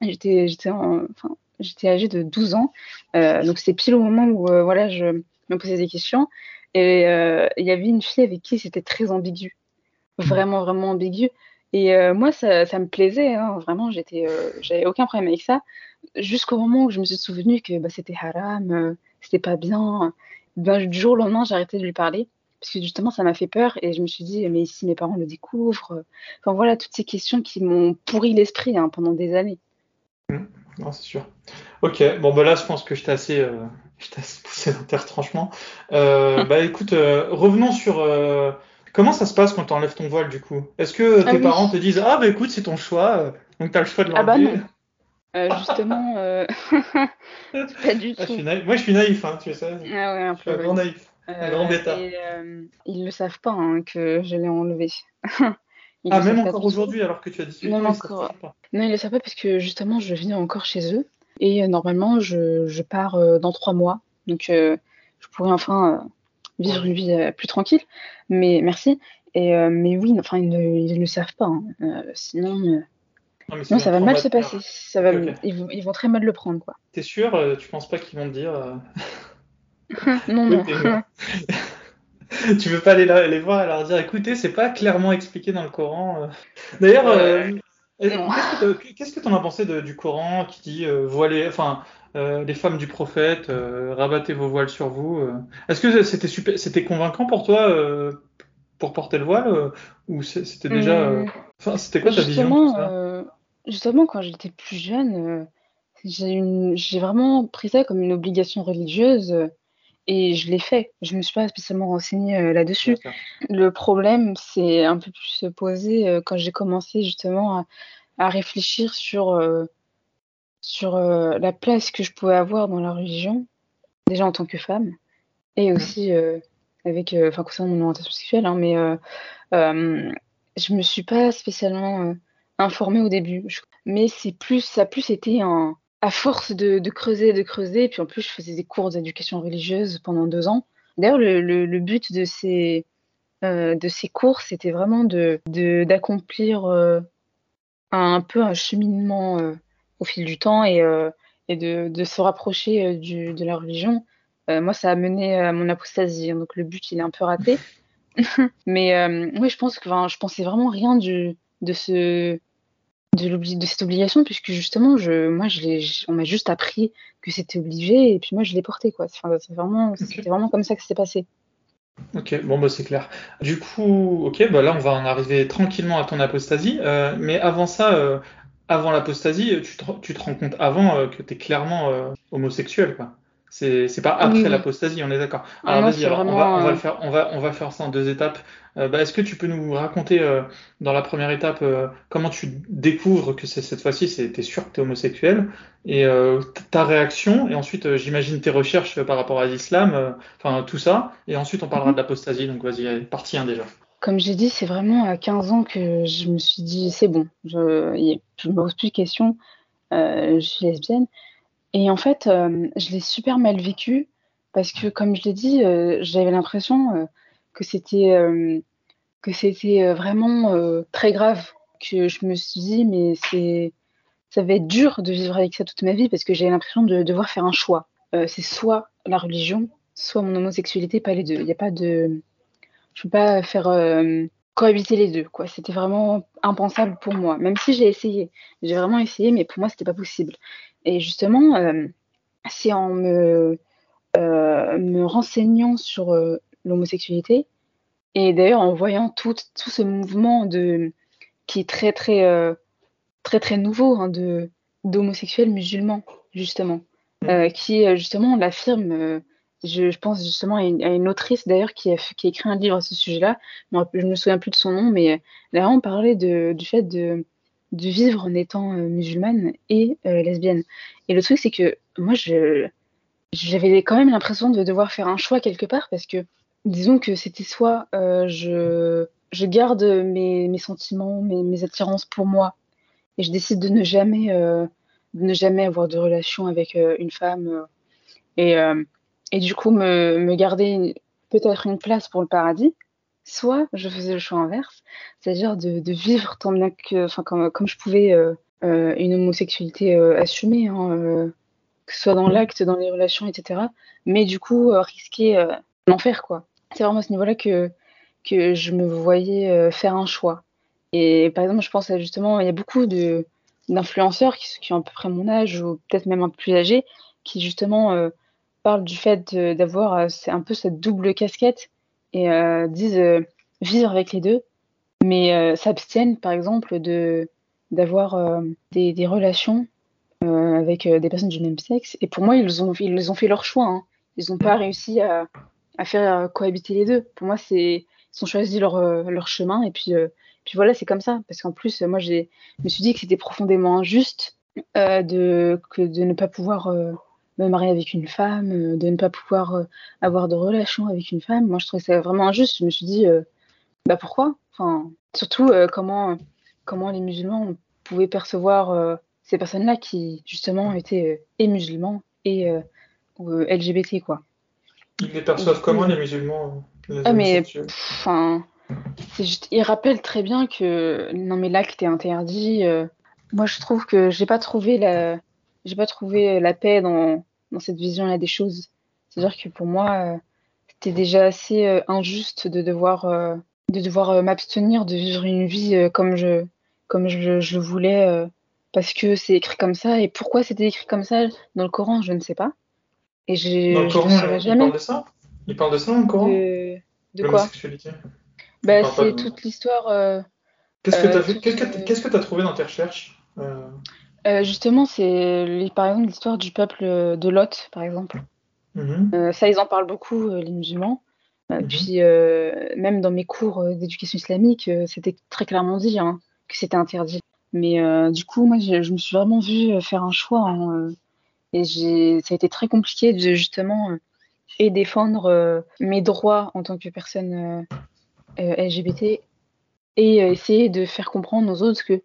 j'étais j'étais enfin j'étais âgée de 12 ans. Donc c'était pile au moment où voilà je me posais des questions. Et il y avait une fille avec qui c'était très ambigu. Mmh. vraiment vraiment ambigu. Et moi ça, ça me plaisait hein, vraiment j'étais j'avais aucun problème avec ça. Jusqu'au moment où je me suis souvenu que bah, c'était haram, euh, c'était pas bien. Ben, du jour au lendemain, j'ai arrêté de lui parler parce que justement, ça m'a fait peur et je me suis dit, mais si mes parents le découvrent, enfin voilà, toutes ces questions qui m'ont pourri l'esprit hein, pendant des années. Mmh. Non, c'est sûr. Ok, bon, bah là, je pense que je t'ai assez, euh, (laughs) assez poussé dans tes retranchements. Euh, (laughs) bah écoute, euh, revenons sur. comment ça se passe quand tu enlèves ton voile du coup? Est-ce que ah tes parents te disent Ah, bah écoute, c'est ton choix, donc tu as le choix de l'enlever ah bah non. Euh, justement, euh... (laughs) pas du ah, tout. Moi, je suis naïf, hein, tu sais ça. Ah ouais, un peu. grand naïf, un grand bêta. Et, euh, ils le savent pas hein, que je l'ai enlevé. (laughs) ah, même encore aujourd'hui, alors que tu as dit Non, encore. Non, ils le savent pas parce que justement, je vis encore chez eux. Et euh, normalement, je, je pars dans trois mois. Donc, je pourrais enfin vivre une vie plus tranquille. Mais merci. Et, mais oui, enfin, ils ne, le savent pas. Hein. sinon non, ça va mal se passer. Ça va, Ils, vont, très mal le prendre. T'es sûr euh, Tu penses pas qu'ils vont te dire euh, (laughs) Non, non. (laughs) tu veux pas aller les voir et leur dire, écoutez, c'est pas clairement expliqué dans le Coran. Euh. D'ailleurs, qu'est-ce que tu en as pensé du Coran qui dit voiler, enfin, les femmes du prophète, rabattez vos voiles sur vous. Est-ce que c'était super, c'était convaincant pour toi pour porter le voile ou c'était déjà, hmm. enfin, c'était quoi ta vision Justement, quand j'étais plus jeune, euh, j'ai vraiment pris ça comme une obligation religieuse, euh, et je l'ai fait. Je me suis pas spécialement renseignée, euh, là-dessus. Le problème, c'est un peu plus posé, quand j'ai commencé justement à réfléchir sur, sur, la place que je pouvais avoir dans la religion, déjà en tant que femme et mmh. aussi, avec, enfin concernant mon orientation sexuelle, hein, mais je me suis pas spécialement informée au début. Mais c'est plus, ça a plus été un, à force de, creuser, de creuser, puis en plus je faisais des cours d'éducation religieuse pendant deux ans. D'ailleurs, le, but de ces, de ces cours, c'était vraiment de d'accomplir un, peu un cheminement au fil du temps et, et de, se rapprocher de la religion. moi, ça a mené à mon apostasie, hein, donc le but, il est un peu raté. (laughs) Mais euh, oui, je pense que je pensais vraiment rien du, de ce de, de cette obligation puisque justement je moi je on m'a juste appris que c'était obligé et puis moi je l'ai porté quoi. Enfin, c'est vraiment c'était vraiment comme ça que c'était passé. Ok bon bah c'est clair. Du coup ok bah là on va en arriver tranquillement à ton apostasie euh, mais avant ça euh, avant l'apostasie tu te, tu te rends compte avant que tu es clairement homosexuel quoi c'est pas après l'apostasie, on est d'accord. Ah alors vas-y, on, va, on va le faire, on va, on va faire ça en deux étapes. Euh, bah, Est-ce que tu peux nous raconter euh, dans la première étape euh, comment tu découvres que cette fois-ci, t'es sûr que tu es homosexuel et ta réaction et ensuite j'imagine tes recherches par rapport à l'islam, enfin tout ça et ensuite on parlera mhm. de l'apostasie. Donc vas-y, partie 1 déjà. Comme j'ai dit, c'est vraiment à 15 ans que je me suis dit c'est bon, je ne me pose plus de questions, je suis lesbienne. Et en fait, euh, je l'ai super mal vécu parce que, comme je l'ai dit, euh, j'avais l'impression euh, que c'était que c'était vraiment très grave. Que je me suis dit, mais ça va être dur de vivre avec ça toute ma vie parce que j'avais l'impression de devoir faire un choix. c'est soit la religion, soit mon homosexualité, pas les deux. Il n'y a pas de. Je peux pas faire cohabiter les deux. C'était vraiment impensable pour moi, même si j'ai essayé. J'ai vraiment essayé, mais pour moi, c'était pas possible. Et justement, euh, c'est en me, euh, me renseignant sur euh, l'homosexualité, et d'ailleurs en voyant tout, tout ce mouvement de, qui est très très très très nouveau hein, de d'homosexuels musulmans justement, mmh. qui justement l'affirme. Je, pense justement à une, autrice d'ailleurs qui a, qui a écrit un livre à ce sujet-là. Je ne me souviens plus de son nom, mais a vraiment parlé de, du fait de, de vivre en étant euh, musulmane et euh, lesbienne. Et le truc, c'est que moi, je, j'avais quand même l'impression de devoir faire un choix quelque part parce que, disons que c'était soit euh, je, je garde mes, mes sentiments, mes, attirances pour moi et je décide de ne jamais, de ne jamais avoir de relation avec une femme et, et du coup me, me garder peut-être une place pour le paradis soit je faisais le choix inverse, c'est-à-dire de, vivre tant bien que, enfin, comme, comme je pouvais euh, euh, une homosexualité euh, assumée, hein, que ce soit dans l'acte, dans les relations, etc. Mais du coup, risquer l'enfer, quoi. C'est vraiment à ce niveau-là que, que je me voyais faire un choix. Et par exemple, je pense à justement, il y a beaucoup de d'influenceurs qui, qui, ont à peu près mon âge ou peut-être même un peu plus âgés, qui justement parlent du fait d'avoir c'est un peu cette double casquette et euh, disent euh, vivre avec les deux, mais euh, s'abstiennent par exemple de d'avoir des, des, relations avec des personnes du même sexe. Et pour moi, ils ont, ils ont fait leur choix. Hein. Ils n'ont pas réussi à, à, faire cohabiter les deux. Pour moi, c'est ils ont choisi leur, leur chemin et puis, puis voilà, c'est comme ça. Parce qu'en plus, moi, je me suis dit que c'était profondément injuste de, que de ne pas pouvoir me marier avec une femme, euh, de ne pas pouvoir euh, avoir de relation avec une femme. Moi, je trouvais ça vraiment injuste. Je me suis dit, euh, bah pourquoi? Enfin, surtout comment comment les musulmans pouvaient percevoir ces personnes-là qui justement étaient et musulmans et LGBT quoi. Ils les perçoivent comment les musulmans ah, mais enfin, ils rappellent très bien que non mais l'acte est interdit. moi, je trouve que j'ai pas trouvé la j'ai pas trouvé la paix dans, dans cette vision-là des choses. C'est-à-dire que pour moi, euh, c'était déjà assez euh, injuste de devoir, euh, de devoir m'abstenir de vivre une vie comme je, comme je, je le voulais, parce que c'est écrit comme ça. Et pourquoi c'était écrit comme ça dans le Coran, je ne sais pas. Et j'ai, dans le Coran, il parle de ça? Il parle de ça dans le Coran? De, de quoi? bah, C'est toute l'histoire. Qu'est-ce que tu as, trouvé dans tes recherches euh, justement, c'est par exemple l'histoire du peuple de Lot, par exemple. Mhm. Euh, ça, ils en parlent beaucoup, euh, les musulmans. Mhm. Puis, même dans mes cours d'éducation islamique, c'était très clairement dit hein, que c'était interdit. Mais du coup, moi, je, me suis vraiment vue faire un choix. Hein, et ça a été très compliqué de justement et défendre mes droits en tant que personne LGBT et essayer de faire comprendre aux autres que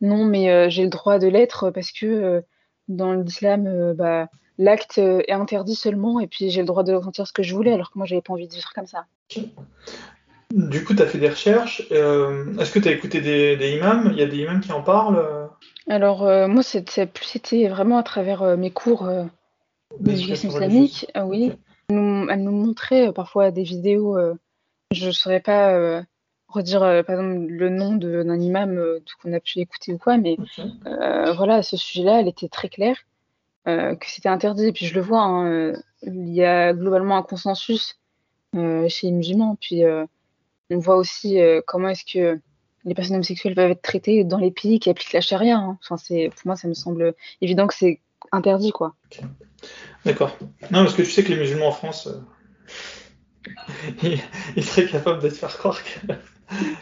non, mais j'ai le droit de l'être parce que dans l'islam, bah, l'acte est interdit seulement et puis j'ai le droit de ressentir ce que je voulais alors que moi j'avais pas envie de vivre comme ça. Du coup, tu as fait des recherches. Est-ce que tu as écouté des, imams? Il y a des imams qui en parlent Alors, moi, c'était vraiment à travers mes cours d'éducation islamique. Ah oui. Elle nous, montrait parfois des vidéos. je ne saurais pas redire par exemple le nom d'un imam qu'on a pu écouter ou quoi, mais voilà, à ce sujet-là, elle était très claire. Euh, que c'était interdit. Et puis je le vois, hein, euh, il y a globalement un consensus euh, chez les musulmans. Puis on voit aussi comment est-ce que les personnes homosexuelles peuvent être traitées dans les pays qui appliquent la charia. Hein. Enfin, c'est, pour moi, ça me semble évident que c'est interdit, quoi. D'accord. Non, parce que tu sais que les musulmans en France, (laughs) ils, seraient capables de te faire croire que.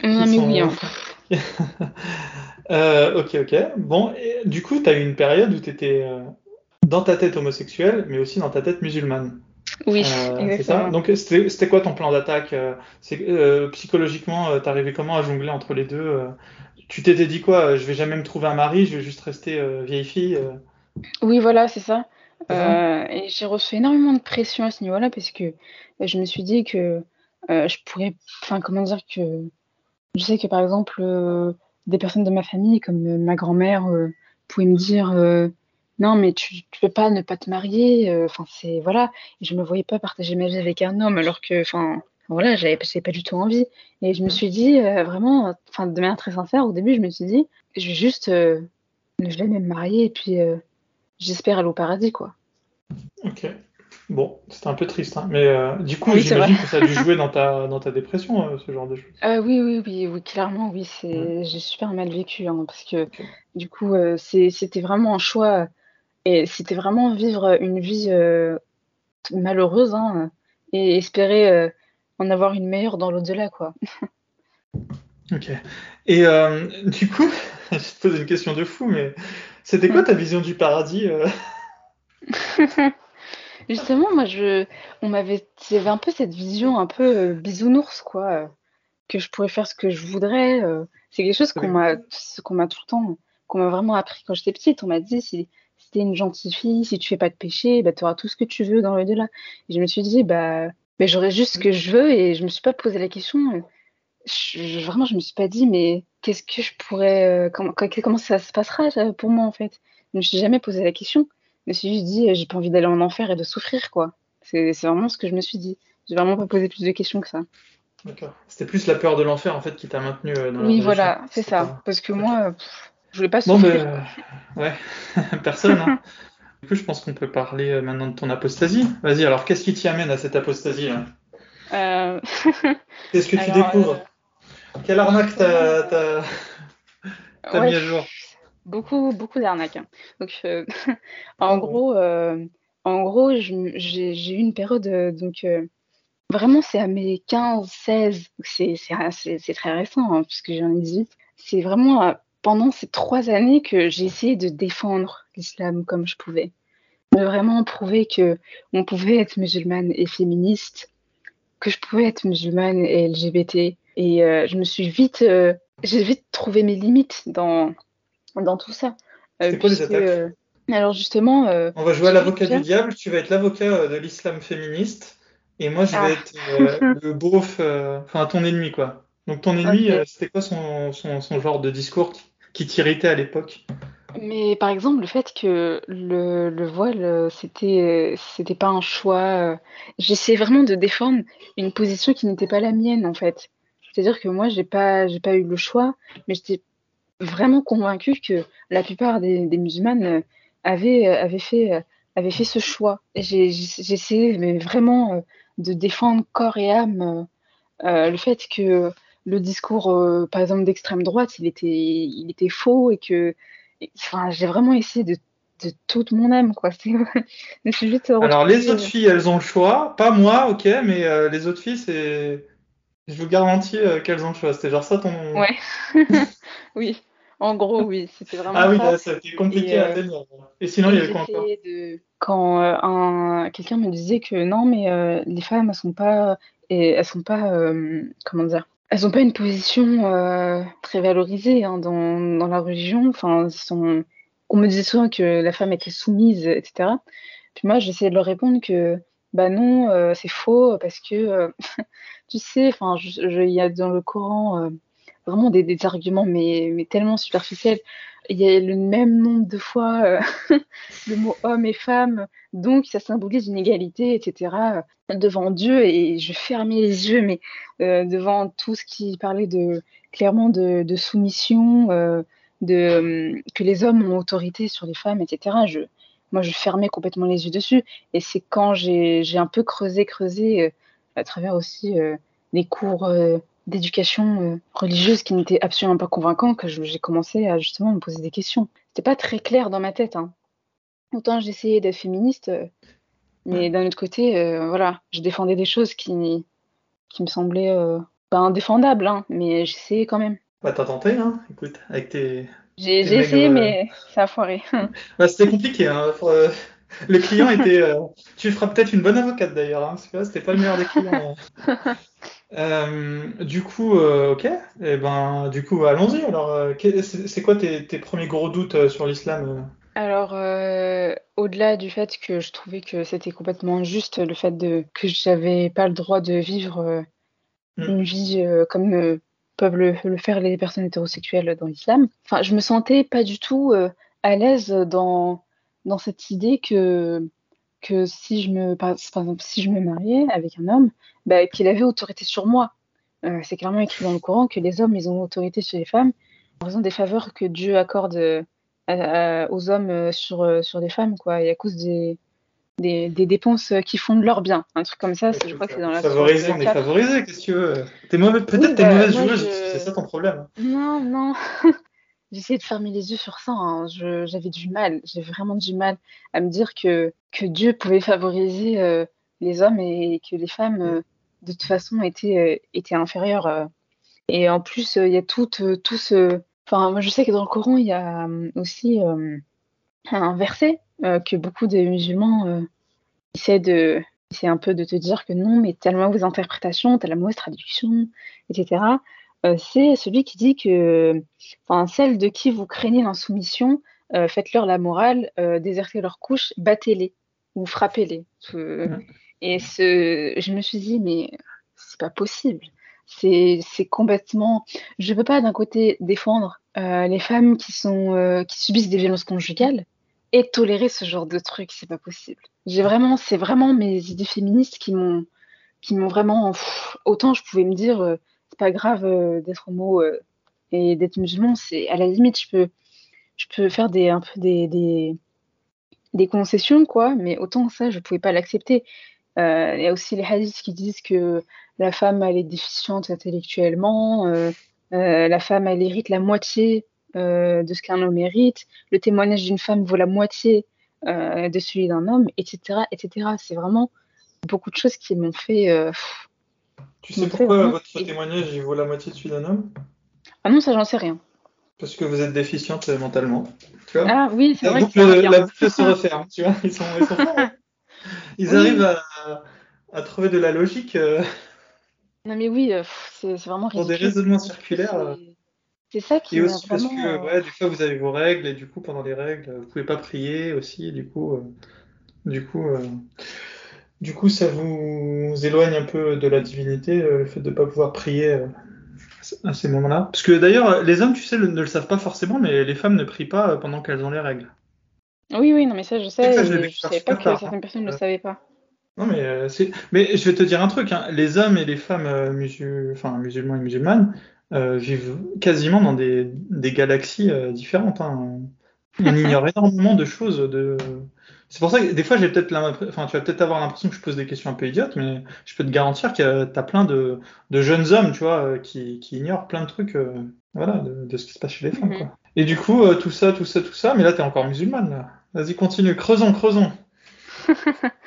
Non, mais oui. (laughs) Hein. ok, ok. Bon, du coup, tu as eu une période où tu étais dans ta tête homosexuelle, mais aussi dans ta tête musulmane. Oui, euh, exactement. Donc c'était quoi ton plan d'attaque? Euh, euh, Psychologiquement, t'arrivais comment à jongler entre les deux? Tu t'étais dit quoi? Je vais jamais me trouver un mari, je vais juste rester vieille fille Oui, voilà, c'est ça. et j'ai reçu énormément de pression à ce niveau-là parce que je me suis dit que je pourrais, enfin comment dire que je sais que par exemple des personnes de ma famille comme ma grand-mère pouvaient me dire non, mais tu, tu peux pas ne pas te marier. Euh, enfin, c'est voilà. Et je me voyais pas partager ma vie avec un homme, alors que, enfin, voilà, j'avais pas du tout envie. Et je me suis dit euh, vraiment, enfin, de manière très sincère, au début, je me suis dit, je vais juste euh, ne jamais me marier et puis j'espère aller au paradis, quoi. Ok. Bon, c'était un peu triste, hein. mais du coup, j'imagine que ça a dû (laughs) jouer dans ta, dans ta dépression, ce genre de choses. oui, oui, oui, oui, clairement, oui, c'est, j'ai super mal vécu, hein, parce que du coup, c'était vraiment un choix et c'était vraiment vivre une vie euh, malheureuse hein, et espérer euh, en avoir une meilleure dans l'au-delà, quoi. (laughs) ok. Et euh, du coup, (laughs) je te pose une question de fou, mais c'était quoi ta vision du paradis Justement, moi, je, on m'avait, j'avais un peu cette vision un peu bisounours, quoi, que je pourrais faire ce que je voudrais. c'est quelque chose qu'on m'a, qu'on m'a tout le temps, qu'on m'a vraiment appris quand j'étais petite. On m'a dit si si t'es une gentille fille, si tu fais pas de péché, bah, tu auras tout ce que tu veux dans le delà. Et je me suis dit, bah, bah j'aurai juste ce que je veux et je me suis pas posé la question. Je, vraiment, je me suis pas dit, mais qu'est-ce que je pourrais, euh, comment, comment ça se passera pour moi en fait? Je me suis jamais posé la question. Je me suis juste dit, j'ai pas envie d'aller en enfer et de souffrir, quoi. C'est vraiment ce que je me suis dit. J'ai vraiment pas posé plus de questions que ça. D'accord. C'était plus la peur de l'enfer en fait qui t'a maintenu euh, dans Oui, voilà, c'est ça. Parce que moi, je voulais pas souffrir. Bon, ben, ouais, (laughs) personne. Hein. du coup, je pense qu'on peut parler euh, maintenant de ton apostasie. Vas-y, alors qu'est-ce qui t'y amène à cette apostasie là euh... Qu'est-ce que (laughs) tu découvres? euh, Quelle arnaque t'as (laughs) mis à jour? Beaucoup, beaucoup d'arnaques. Hein. Donc, euh, (laughs) en, gros, en gros, j'ai eu une période, donc vraiment, c'est à mes 15, 16, c'est très récent, hein, puisque j'en ai 18. C'est vraiment pendant ces trois années que j'ai essayé de défendre l'islam comme je pouvais. De vraiment prouver que on pouvait être musulmane et féministe, que je pouvais être musulmane et LGBT. Et euh, je me suis vite, euh, j'ai vite trouvé mes limites dans, dans tout ça. Euh, C'est quoi les attaques Alors justement... on va jouer à l'avocat du diable, tu vas être l'avocat de l'islam féministe, et moi je vais ah. être (laughs) le beauf, enfin ton ennemi quoi. Donc ton ennemi, c'était quoi son, son, son, genre de discours qui t'irritait à l'époque? Mais par exemple, le fait que le, le voile, c'était, c'était pas un choix. Euh, j'essayais vraiment de défendre une position qui n'était pas la mienne, en fait. C'est-à-dire que moi, j'ai pas, j'ai pas eu le choix, mais j'étais vraiment convaincue que la plupart des, des musulmanes euh, avaient, euh, avaient, fait, avaient fait ce choix. J'ai, j'essayais vraiment de défendre corps et âme le fait que le discours, euh, par exemple, d'extrême droite, il était, il était faux et que, enfin, j'ai vraiment essayé de, de toute mon âme, quoi. (laughs) Alors, les autres filles, elles ont le choix, pas moi, ok, mais euh, les autres filles, c'est, je vous garantis euh, qu'elles ont le choix. C'était genre ça ton. Ouais. (laughs) oui. En gros, oui, c'était vraiment. Ah oui, ça, c'était compliqué à tenir. Et sinon, il y avait quoi encore? de... Quand euh, un... quelqu'un me disait que non, mais euh, les femmes, elles sont pas, et elles sont pas, euh, comment dire, elles ont pas une position euh, très valorisée hein, dans, dans la religion. Enfin, sont... on me disait souvent que la femme était soumise, etc. Puis moi, j'essayais de leur répondre que bah non, euh, c'est faux parce que euh, (laughs) tu sais, il y a dans le Coran euh, vraiment des, des arguments, mais, tellement superficiels. Il y a le même nombre de fois euh, (laughs) le mot homme et femme, donc ça symbolise une égalité, etc. devant Dieu. Et je fermais les yeux, mais euh, devant tout ce qui parlait de clairement de, soumission, euh, de que les hommes ont autorité sur les femmes, etc. Je, moi, je fermais complètement les yeux dessus. Et c'est quand j'ai un peu creusé, creusé, à travers aussi les cours d'éducation euh, religieuse qui n'étaient absolument pas convaincants que j'ai commencé à justement me poser des questions. C'était pas très clair dans ma tête. Hein. Autant j'essayais d'être féministe, euh, mais d'un autre côté, euh, voilà, je défendais des choses qui, qui me semblaient euh, pas indéfendables, hein, mais j'essayais quand même. Bah, t'as tenté, hein, écoute, avec tes, J'ai essayé, mais ça a foiré. (laughs) Bah, c'était compliqué, hein. faut, (laughs) Le client était. euh, Tu feras peut-être une bonne avocate d'ailleurs, hein, parce que c'était pas le meilleur des clients. hein. (laughs) Euh, du coup, euh, ok. Et ben, du coup, allons-y. Alors, euh, c'est quoi tes, tes premiers gros doutes sur l'islam? Alors, au-delà du fait que je trouvais que c'était complètement injuste, le fait de que j'avais pas le droit de vivre Mm. une vie comme peuvent le, le faire les personnes hétérosexuelles dans l'islam. Enfin, je me sentais pas du tout à l'aise dans, dans cette idée que, que si je me, par, par exemple, si je me mariais avec un homme, bah, qu'il avait autorité sur moi. Euh, c'est clairement écrit dans le Coran que les hommes, ils ont autorité sur les femmes en raison des faveurs que Dieu accorde euh, à- à- aux hommes euh, sur, sur les femmes, quoi, et à cause des, des, des dépenses qui font de leur bien. Un truc comme ça, je crois que c'est dans la Favoriser, 24. favorisé, qu'est-ce que tu veux? T'es peut-être Oui, t'es bah, mauvaise moi, joueuse, je- c'est ça ton problème. Non, non. (laughs) J'essayais de fermer les yeux sur ça. hein. J'avais du mal, j'ai vraiment du mal à me dire que, que Dieu pouvait favoriser euh, les hommes et que les femmes, euh, de toute façon, étaient, euh, étaient inférieures. Et en plus, il y a tout, tout ce... Enfin, moi, je sais que dans le Coran, il y a aussi un verset que beaucoup de musulmans essaient de... essaient un peu de te dire que non, mais t'as la mauvaise interprétation, t'as la mauvaise traduction, etc. Euh, c'est celui qui dit que enfin, celles de qui vous craignez l'insoumission, euh, faites-leur la morale, euh, désertez leur couche, battez-les ou frappez-les. Et ce, je me suis dit, mais c'est pas possible. C'est, c'est complètement. Je peux pas d'un côté défendre euh, les femmes qui sont euh, qui subissent des violences conjugales et tolérer ce genre de truc, c'est pas possible. J'ai vraiment, c'est vraiment mes idées féministes qui m'ont qui m'ont vraiment. pff, autant je pouvais me dire, euh, pas grave euh, d'être homo euh, et d'être musulman, c'est à la limite, je peux, je peux faire des, un peu des, concessions, quoi, mais autant ça, je pouvais pas l'accepter. Euh, Il y a aussi les hadiths qui disent que la femme, elle est déficiente intellectuellement, la femme, elle hérite la moitié de ce qu'un homme hérite, le témoignage d'une femme vaut la moitié de celui d'un homme, etc., etc. C'est vraiment beaucoup de choses qui m'ont fait. Tu sais pourquoi vraiment- votre témoignage il vaut la moitié de celui d'un homme? Ah non, ça, j'en sais rien. Parce que vous êtes déficiente euh, mentalement. Tu vois? Ah oui, c'est vrai que boucle, revient. la boucle se referme, tu vois. Ils sont, ils sont forts. (laughs) Ils Oui. arrivent à, à trouver de la logique euh, Non mais oui, euh, c'est vraiment pour des ridicule. raisonnements circulaires. C'est ça qui Et m'a aussi parce que, ouais, des fois vous avez vos règles et du coup pendant les règles vous pouvez pas prier aussi. Du coup, euh, du coup, euh, du coup ça vous éloigne un peu de la divinité euh, le fait de pas pouvoir prier euh, à ces moments-là? Parce que d'ailleurs les hommes, tu sais, ne le savent pas forcément, mais les femmes ne prient pas euh, pendant qu'elles ont les règles. Oui, oui, non mais ça je sais, ça, je par savais pas que tard, certaines hein. personnes ne le savaient pas. Non, mais, euh, mais je vais te dire un truc, hein. Les hommes et les femmes euh, musul... enfin, musulmans et musulmanes euh, vivent quasiment dans des, des galaxies différentes. hein. On ignore (laughs) énormément de choses. De... C'est pour ça que des fois, j'ai peut-être enfin, tu vas peut-être avoir l'impression que je pose des questions un peu idiotes, mais je peux te garantir que tu as plein de, de jeunes hommes, tu vois, euh, qui, qui ignorent plein de trucs, euh, voilà, de, de ce qui se passe chez les femmes, Mhm. quoi. Et du coup, euh, tout ça, tout ça, tout ça, mais là, t'es encore musulmane, là. Vas-y, continue, creusons, creusons. (laughs)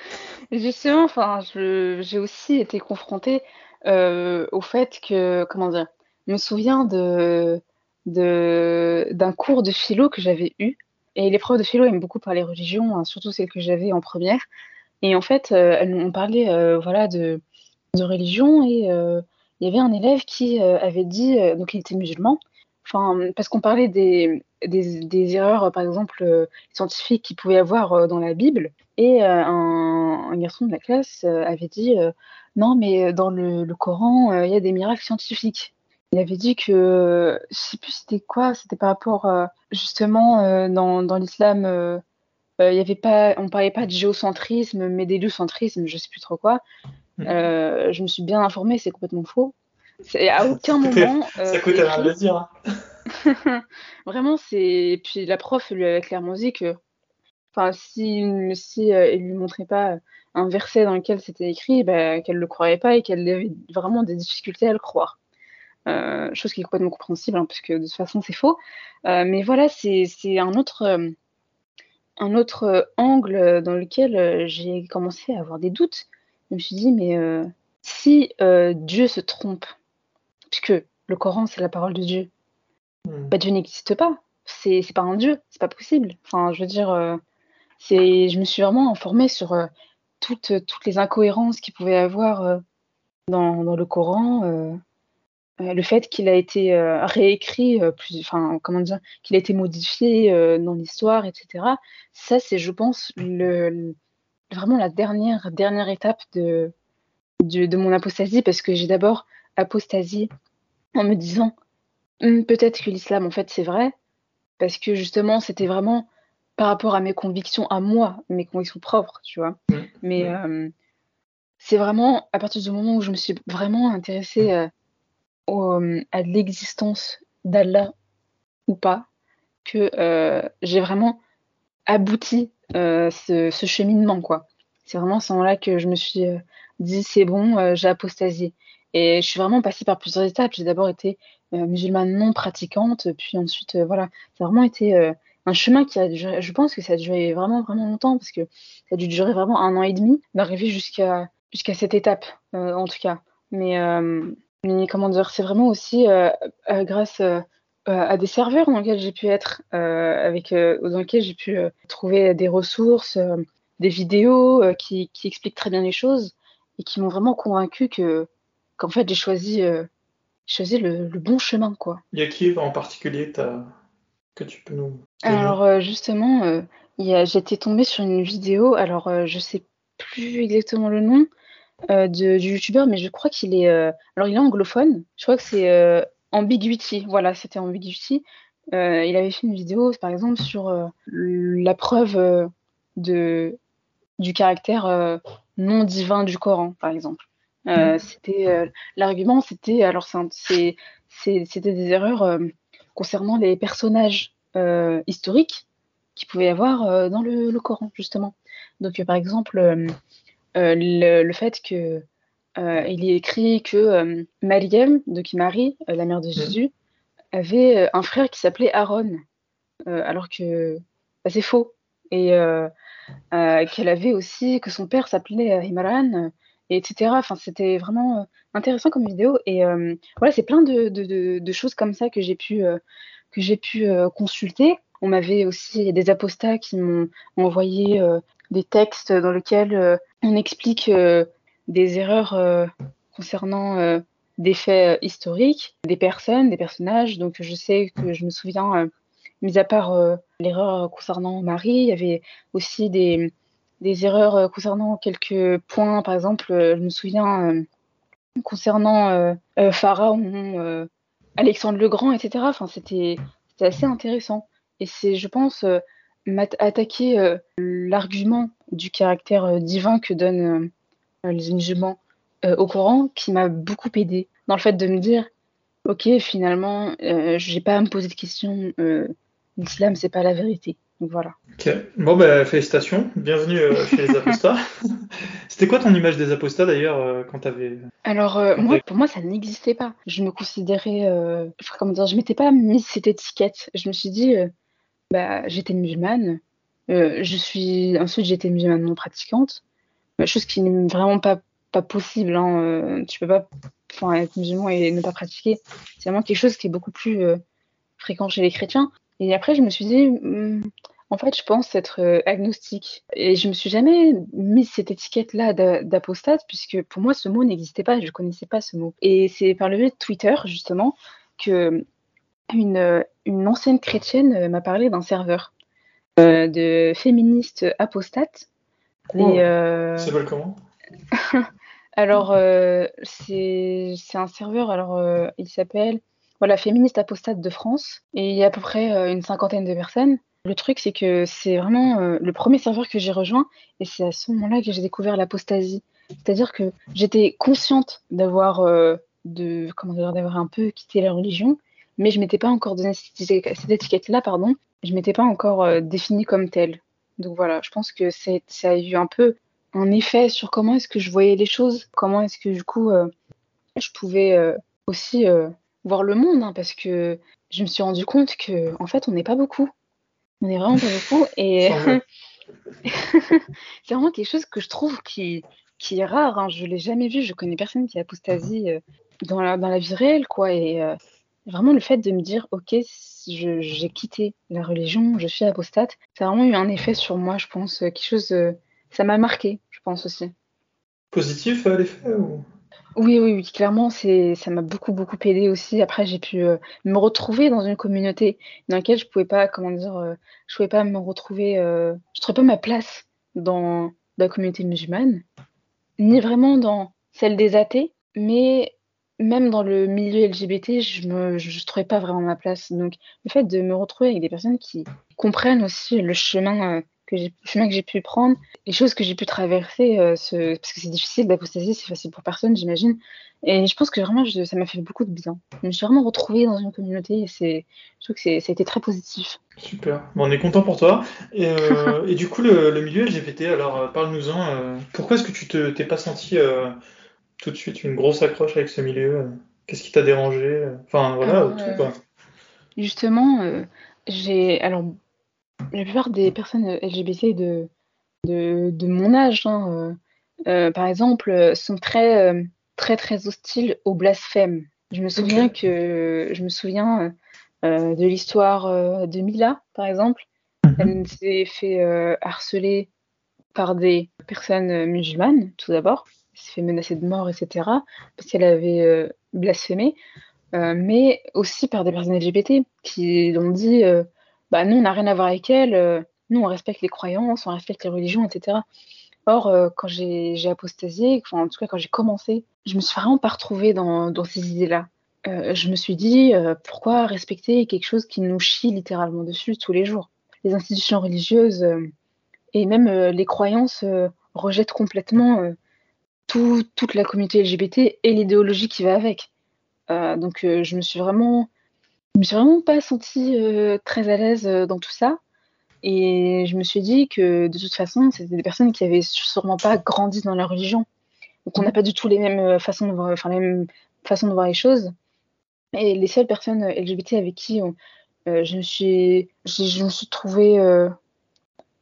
Justement, enfin, j'ai aussi été confrontée euh, au fait que, comment dire, je me souviens de, de, d'un cours de philo que j'avais eu et les profs de philo aiment beaucoup parler religion, hein, surtout celles que j'avais en première. Et en fait, elles m'ont parlé voilà, de, de religion et il y avait un élève qui avait dit, donc il était musulman, parce qu'on parlait des, des, erreurs, par exemple, scientifiques qu'il pouvait y avoir dans la Bible, et un, garçon de la classe avait dit non, mais dans le Coran, il y a des miracles scientifiques. Il avait dit que, je sais plus c'était quoi, c'était par rapport justement dans, dans l'islam, il y avait pas, on parlait pas de géocentrisme, mais d'héliocentrisme, je sais plus trop quoi. Euh, je me suis bien informée, c'est complètement faux. À aucun moment. ça coûte à rien de dire. Hein. (laughs) Vraiment, c'est. Puis la prof lui avait clairement dit que. Enfin, si, si euh, lui montrait pas un verset dans lequel c'était écrit, bah, qu'elle le croyait pas et qu'elle avait vraiment des difficultés à le croire. Euh, chose qui est complètement compréhensible, hein, puisque de toute façon c'est faux. mais voilà, c'est un autre, un autre angle dans lequel j'ai commencé à avoir des doutes je me suis dit, mais euh, si euh, Dieu se trompe, puisque le Coran, c'est la parole de Dieu, hmm. bah, Dieu n'existe pas. C'est, pas un Dieu, c'est pas possible. Enfin, je veux dire, euh, c'est, je me suis vraiment informée sur toutes, toutes les incohérences qu'il pouvait y avoir dans, dans, le Coran. Le fait qu'il a été réécrit, plus, enfin, comment dire, qu'il a été modifié dans l'histoire, etc. Ça, c'est, je pense, le vraiment la dernière, dernière étape de, de, mon apostasie parce que j'ai d'abord apostasie en me disant hum, peut-être que l'islam en fait c'est vrai parce que justement c'était vraiment par rapport à mes convictions à moi, mes convictions propres, tu vois. Mmh. Mais mmh. Euh, c'est vraiment à partir du moment où je me suis vraiment intéressée euh, euh, à l'existence d'Allah ou pas que j'ai vraiment abouti euh, ce, cheminement, quoi. C'est vraiment à ce moment-là que je me suis euh, dit, c'est bon, euh, j'ai apostasié. Et je suis vraiment passée par plusieurs étapes. J'ai d'abord été musulmane non pratiquante, puis ensuite, voilà, ça a vraiment été un chemin qui a duré, je pense que ça a duré vraiment, vraiment longtemps, parce que ça a dû durer vraiment un an et demi d'arriver jusqu'à jusqu'à cette étape, en tout cas. Mais, mais comment dire, c'est vraiment aussi grâce euh, à des serveurs dans lesquels j'ai pu être, euh, avec, euh, dans lesquels j'ai pu trouver des ressources, des vidéos qui, qui, expliquent très bien les choses et qui m'ont vraiment convaincu que qu'en fait j'ai choisi, choisi le, le, bon chemin quoi. Il y a qui en particulier que tu peux nous Alors justement, j'étais tombée sur une vidéo, alors je sais plus exactement le nom de, du youtubeur, mais je crois qu'il est, alors il est anglophone. Je crois que c'est Ambiguity, voilà, c'était Ambiguity. Euh, il avait fait une vidéo, par exemple, sur euh, la preuve euh, de, du caractère non divin du Coran, par exemple. Mhm. c'était l'argument, c'était alors c'était des erreurs concernant les personnages historiques qui pouvaient y avoir dans le, Coran, justement. Donc, par exemple, le, fait que euh, il est écrit que euh, Mariam, Marie, euh, la mère de Jésus, avait un frère qui s'appelait Aaron, alors que bah, c'est faux. Et qu'elle avait aussi, que son père s'appelait Imran, etc. Enfin, c'était vraiment intéressant comme vidéo. Et voilà, c'est plein de, de, de, choses comme ça que j'ai pu, que j'ai pu consulter. On m'avait aussi des apostats qui m'ont envoyé des textes dans lesquels on explique des erreurs euh, concernant euh, des faits euh, historiques, des personnes, des personnages. Donc je sais que je me souviens, mis à part l'erreur concernant Marie, il y avait aussi des, des erreurs concernant quelques points. Par exemple, je me souviens concernant Pharaon, Alexandre le Grand, etc. Enfin, c'était assez intéressant. Et c'est, je pense, attaquer l'argument du caractère divin que donne euh, les musulmans euh, au Coran qui m'a beaucoup aidé dans le fait de me dire ok finalement euh, j'ai pas à me poser de questions l'islam c'est pas la vérité. Donc voilà. Ok. Bon bah félicitations. Bienvenue chez les (laughs) apostats. C'était quoi ton image des apostats d'ailleurs quand t'avais alors moi pour moi ça n'existait pas. Je me considérais comment dire je m'étais pas mis cette étiquette. Je me suis dit bah j'étais musulmane je suis ensuite j'étais musulmane non pratiquante chose qui n'est vraiment pas, pas possible. Hein. Euh, tu peux pas être musulman et ne pas pratiquer. C'est vraiment quelque chose qui est beaucoup plus euh, fréquent chez les chrétiens. Et après, je me suis dit, hmm, En fait, je pense être euh, agnostique. Et je me suis jamais mis cette étiquette-là d'apostate, puisque pour moi, ce mot n'existait pas, je ne connaissais pas ce mot. Et c'est par le biais de Twitter, justement, que une, une ancienne chrétienne euh, m'a parlé d'un serveur euh, de féministes apostates. Oh, ça s'appelle comment? (laughs) Alors, c'est un serveur, alors il s'appelle voilà, Féministe Apostate de France, et il y a à peu près une cinquantaine de personnes. Le truc, c'est que c'est vraiment euh, le premier serveur que j'ai rejoint et c'est à ce moment-là que j'ai découvert l'apostasie. C'est-à-dire que j'étais consciente d'avoir euh, de comment dire d'avoir un peu quitté la religion, mais je m'étais pas encore donné cette étiquette-là, pardon. Je m'étais pas encore euh, définie comme telle. Donc voilà, je pense que ça a eu un peu un effet sur comment est-ce que je voyais les choses, comment est-ce que du coup je pouvais aussi voir le monde, hein, parce que je me suis rendu compte que en fait on n'est pas beaucoup on est vraiment pas beaucoup. (laughs) Et (laughs) c'est vraiment quelque chose que je trouve qui, qui est rare. Hein. Je l'ai jamais vu. Je connais personne qui a apostasie euh, dans, la, dans la vie réelle. quoi. Et euh, vraiment le fait de me dire, ok, j'ai quitté la religion, je suis apostate, ça a vraiment eu un effet sur moi, je pense. Quelque chose, ça m'a marqué, je pense aussi. Positif à l'effet ou... Oui, oui, oui, clairement, c'est, ça m'a beaucoup, beaucoup aidé aussi. Après, j'ai pu euh, me retrouver dans une communauté dans laquelle je pouvais pas, comment dire, euh, je pouvais pas me retrouver, euh, je trouvais pas ma place dans la communauté musulmane, ni vraiment dans celle des athées, mais même dans le milieu LGBT, je je, trouvais pas vraiment ma place. Donc, le fait de me retrouver avec des personnes qui comprennent aussi le chemin que j'ai, chemin que j'ai pu prendre, les choses que j'ai pu traverser, euh, ce, parce que c'est difficile d'apostasier, c'est facile pour personne, j'imagine. Et je pense que vraiment, ça m'a fait beaucoup de bien. Je me suis vraiment retrouvée dans une communauté et c'est, je trouve que c'est, ça a été très positif. Super. Bon, on est content pour toi. Et, euh, (laughs) et du coup, le, milieu LGBT, alors euh, parle-nous-en. pourquoi est-ce que tu te, t'es pas senti tout de suite une grosse accroche avec ce milieu Qu'est-ce qui t'a dérangé Enfin, voilà, tout quoi. Justement, j'ai. Alors, la plupart des personnes LGBT de, de, mon âge, hein, euh, euh, par exemple, sont très, euh, très, très hostiles au blasphème. Je me souviens que je me souviens de l'histoire de Mila, par exemple. Mhm. Elle s'est fait harceler par des personnes musulmanes, tout d'abord. S'est fait menacer de mort, etc., parce qu'elle avait blasphémé. mais aussi par des personnes LGBT qui ont dit bah, nous, on n'a rien à voir avec elle, euh, nous, on respecte les croyances, on respecte les religions, etc. Or, euh, quand j'ai apostasié, enfin, en tout cas, quand j'ai commencé, je me suis vraiment pas retrouvée dans, ces idées-là. Euh, je me suis dit, pourquoi respecter quelque chose qui nous chie littéralement dessus tous les jours? Les institutions religieuses et même les croyances rejettent complètement tout, toute la communauté LGBT et l'idéologie qui va avec. donc, je me suis vraiment je me suis vraiment pas sentie euh, très à l'aise euh, dans tout ça. Et je me suis dit que de toute façon, c'était des personnes qui avaient sûrement pas grandi dans la religion. Donc on n'a pas du tout les mêmes euh, façons de voir, enfin, les mêmes façons de voir les choses. Et les seules personnes LGBT avec qui je, me suis, je, me suis trouvée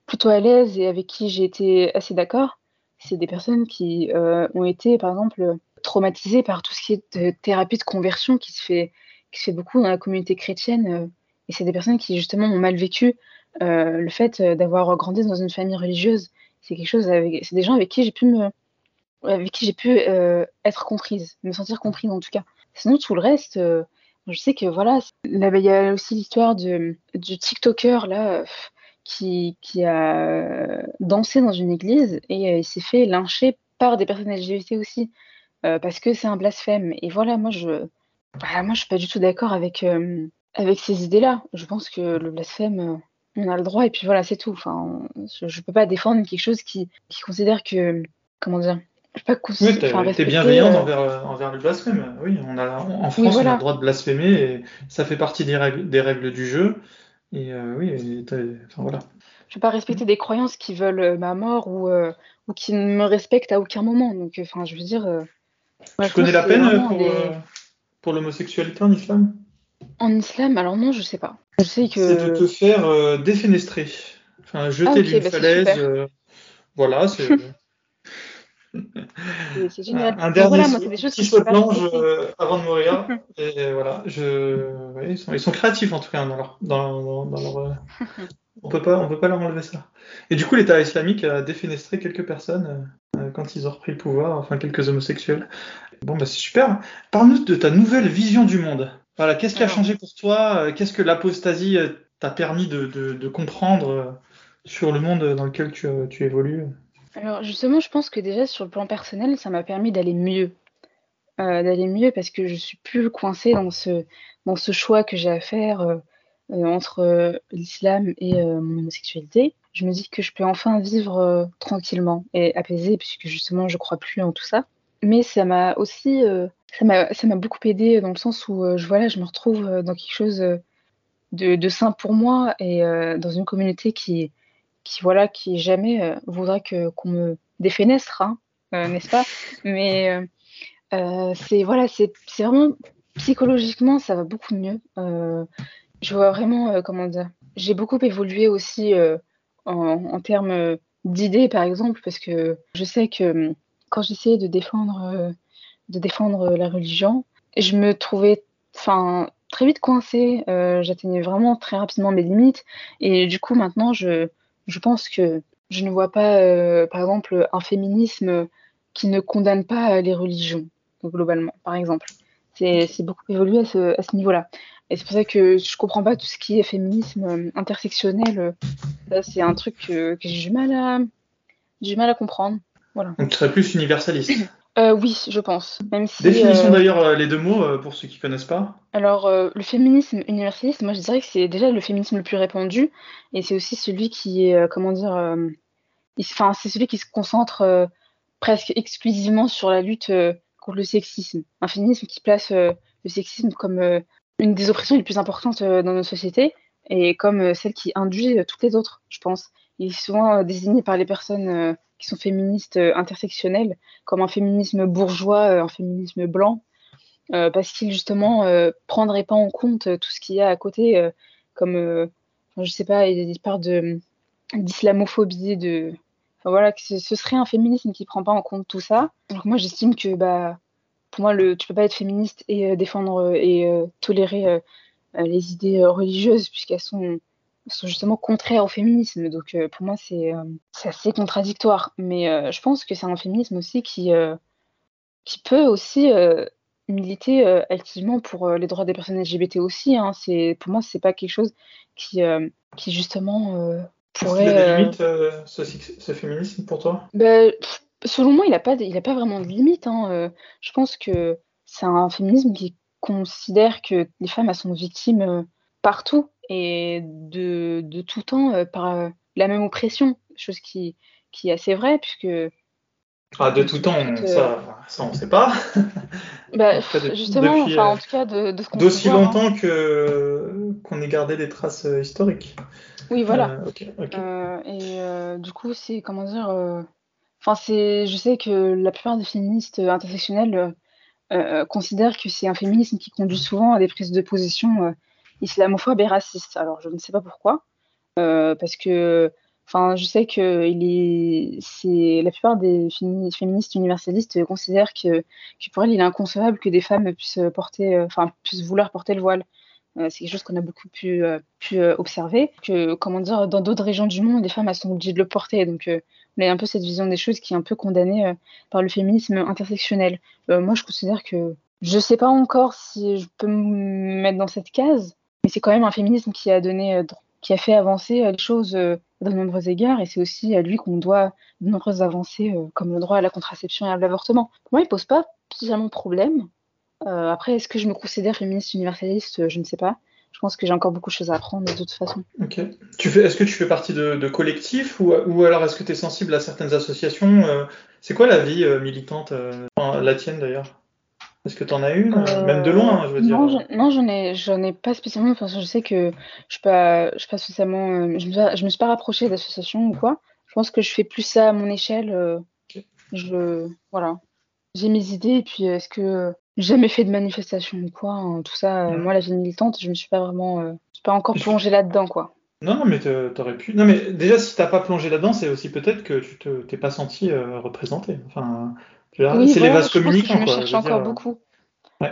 plutôt à l'aise et avec qui j'ai été assez d'accord, c'est des personnes qui ont été, par exemple, traumatisées par tout ce qui est thérapie de conversion qui se fait qui se fait beaucoup dans la communauté chrétienne. Euh, et c'est des personnes qui justement ont mal vécu euh, le fait euh, d'avoir grandi dans une famille religieuse. C'est quelque chose c'est des gens avec qui j'ai pu me, avec qui j'ai pu être comprise, me sentir comprise en tout cas. Sinon tout le reste, je sais que voilà, il y a aussi l'histoire du TikToker là qui, qui, a dansé dans une église et il s'est fait lyncher par des personnes LGBT aussi parce que c'est un blasphème. Et voilà, moi je bah, moi, je suis pas du tout d'accord avec, euh, avec ces idées-là. Je pense que le blasphème, euh, on a le droit et puis voilà, c'est tout. Enfin, je, ne peux pas défendre quelque chose qui, qui considère que, comment dire, je peux pas oui, t'es, bienveillante euh, envers, envers le blasphème. Oui, on a, en France, on a le droit de blasphémer et ça fait partie des règles, des règles du jeu. Et oui, enfin, voilà. Je vais pas respecter des croyances qui veulent ma mort ou, ou qui ne me respectent à aucun moment. Donc, enfin, je veux dire. tu connais la peine pour, pour l'homosexualité en islam? En islam, alors non, je sais pas. Je sais que. C'est de te faire euh, défenestrer. Enfin, jeter ah, d'une bah, falaise. Euh, voilà, c'est. (laughs) C'est génial. Un, dernier voilà, moi, c'est des choses petit plonge euh, avant de mourir. (laughs) et voilà, je... Ouais, ils, sont, ils, sont, créatifs en tout cas dans leur, dans, dans, dans leur, euh, (laughs) on peut pas, on peut pas leur enlever ça. Et du coup, l'État islamique a défenestré quelques personnes euh, quand ils ont repris le pouvoir, enfin quelques homosexuels. Bon, bah c'est super. Parle-nous de ta nouvelle vision du monde. Voilà, qu'est-ce qui a changé pour toi Qu'est-ce que l'apostasie t'a permis de, de, de, comprendre sur le monde dans lequel tu, tu évolues? Alors justement, je pense que déjà sur le plan personnel, ça m'a permis d'aller mieux. Euh, d'aller mieux parce que je suis plus coincée dans ce, dans ce choix que j'ai à faire euh, euh, entre l'islam et mon homosexualité. Je me dis que je peux enfin vivre tranquillement et apaisée puisque justement je crois plus en tout ça. Mais ça m'a aussi, ça m'a, beaucoup aidé dans le sens où je voilà, je me retrouve dans quelque chose de, de sain pour moi et dans une communauté qui, qui voilà, qui jamais voudra que qu'on me défenestre, hein, (laughs) n'est-ce pas? Mais euh, c'est voilà, c'est vraiment psychologiquement, ça va beaucoup mieux. Euh, je vois vraiment, euh, comment dire, j'ai beaucoup évolué aussi en, en, termes d'idées, par exemple, parce que je sais que hum, quand j'essayais de défendre, de défendre la religion, je me trouvais, enfin, très vite coincée. J'atteignais vraiment très rapidement mes limites, et du coup, maintenant, je, je pense que je ne vois pas, par exemple, un féminisme qui ne condamne pas les religions globalement, par exemple. C'est beaucoup évolué à ce, à ce niveau-là. Et c'est pour ça que je comprends pas tout ce qui est féminisme euh, intersectionnel. Euh, c'est un truc que, que j'ai du mal à du mal à comprendre. Voilà. Donc tu serais plus universaliste. (clears throat) Euh, oui, je pense. Même si, Définissons d'ailleurs les deux mots pour ceux qui connaissent pas. Alors, le féminisme universaliste, moi je dirais que c'est déjà le féminisme le plus répandu et c'est aussi celui qui est, comment dire, enfin, c'est celui qui se concentre presque exclusivement sur la lutte le sexisme. Un féminisme qui place euh, le sexisme comme euh, une des oppressions les plus importantes euh, dans nos sociétés et comme celle qui induit toutes les autres, je pense. Il est souvent désigné par les personnes qui sont féministes intersectionnelles comme un féminisme bourgeois, un féminisme blanc, parce qu'il justement prendrait pas en compte tout ce qu'il y a à côté, comme, je sais pas, il parle de d'islamophobie, de voilà, ce serait un féminisme qui prend pas en compte tout ça. Donc moi j'estime que bah pour moi le tu peux pas être féministe et euh, défendre euh, et euh, tolérer les idées religieuses puisqu'elles sont sont justement contraires au féminisme. Donc pour moi c'est assez contradictoire. Mais je pense que c'est un féminisme aussi qui qui peut aussi militer activement pour les droits des personnes LGBT aussi. Hein. Pour moi c'est pas quelque chose qui qui justement pourrait. Il a des limites, euh, ce, féminisme, pour toi? Ben, Selon moi, il n'a pas, il pas vraiment de limite. Hein. Euh, je pense que c'est un féminisme qui considère que les femmes elles sont victimes euh, partout et de, de tout temps par la même oppression, chose qui, qui est assez vraie, puisque. Ah, de tout temps, ça, ça on ne sait pas. (laughs) Bah, justement, enfin, en tout cas, de, de D'aussi longtemps hein. que qu'on ait gardé des traces historiques. Oui, voilà. Euh, euh, et euh, du coup, c'est comment dire. Enfin, c'est. Je sais que la plupart des féministes intersectionnels considèrent que c'est un féminisme qui conduit souvent à des prises de position islamophobes et racistes. Alors, je ne sais pas pourquoi. parce que. Enfin, je sais que il est, c'est la plupart des féministes universalistes considèrent que, pour elles, il est inconcevable que des femmes puissent porter, enfin, puissent vouloir porter le voile. Euh, c'est quelque chose qu'on a beaucoup pu, euh, pu euh, observer. Que, comment dire, dans d'autres régions du monde, les femmes elles sont obligées de le porter. Donc, on a un peu cette vision des choses qui est un peu condamnée par le féminisme intersectionnel. moi, je considère que je sais pas encore si je peux me mettre dans cette case, mais c'est quand même un féminisme qui a donné, qui a fait avancer les choses de nombreux égards, et c'est aussi à lui qu'on doit de nombreuses avancées, comme le droit à la contraception et à l'avortement. Pour moi, il pose pas spécialement problème. Euh, après, est-ce que je me considère féministe universaliste? Euh, Je ne sais pas. Je pense que j'ai encore beaucoup de choses à apprendre de toute façon. Ok. Est-ce que tu fais partie de, collectifs ou, alors est-ce que tu es sensible à certaines associations? Euh, C'est quoi la vie militante, la tienne d'ailleurs? Est-ce que tu en as une Même de loin, je veux dire. Non, j'en ai, j'en ai pas spécialement. Enfin, je sais que je suis pas, je suis pas spécialement. je, me, je me suis pas rapprochée d'associations ou quoi. Je pense que je fais plus ça à mon échelle. Je, voilà. J'ai mes idées et puis est-ce que jamais fait de manifestation ou quoi, hein, tout ça. Euh, moi, la vie militante, je me suis pas vraiment, euh, je suis pas encore plongée là-dedans, quoi. Non, non, mais t'aurais pu. Non, mais déjà, si t'as pas plongé là-dedans, c'est aussi peut-être que tu te t'es pas senti euh, représenté. Enfin, c'est les vases communicants, je cherche encore beaucoup.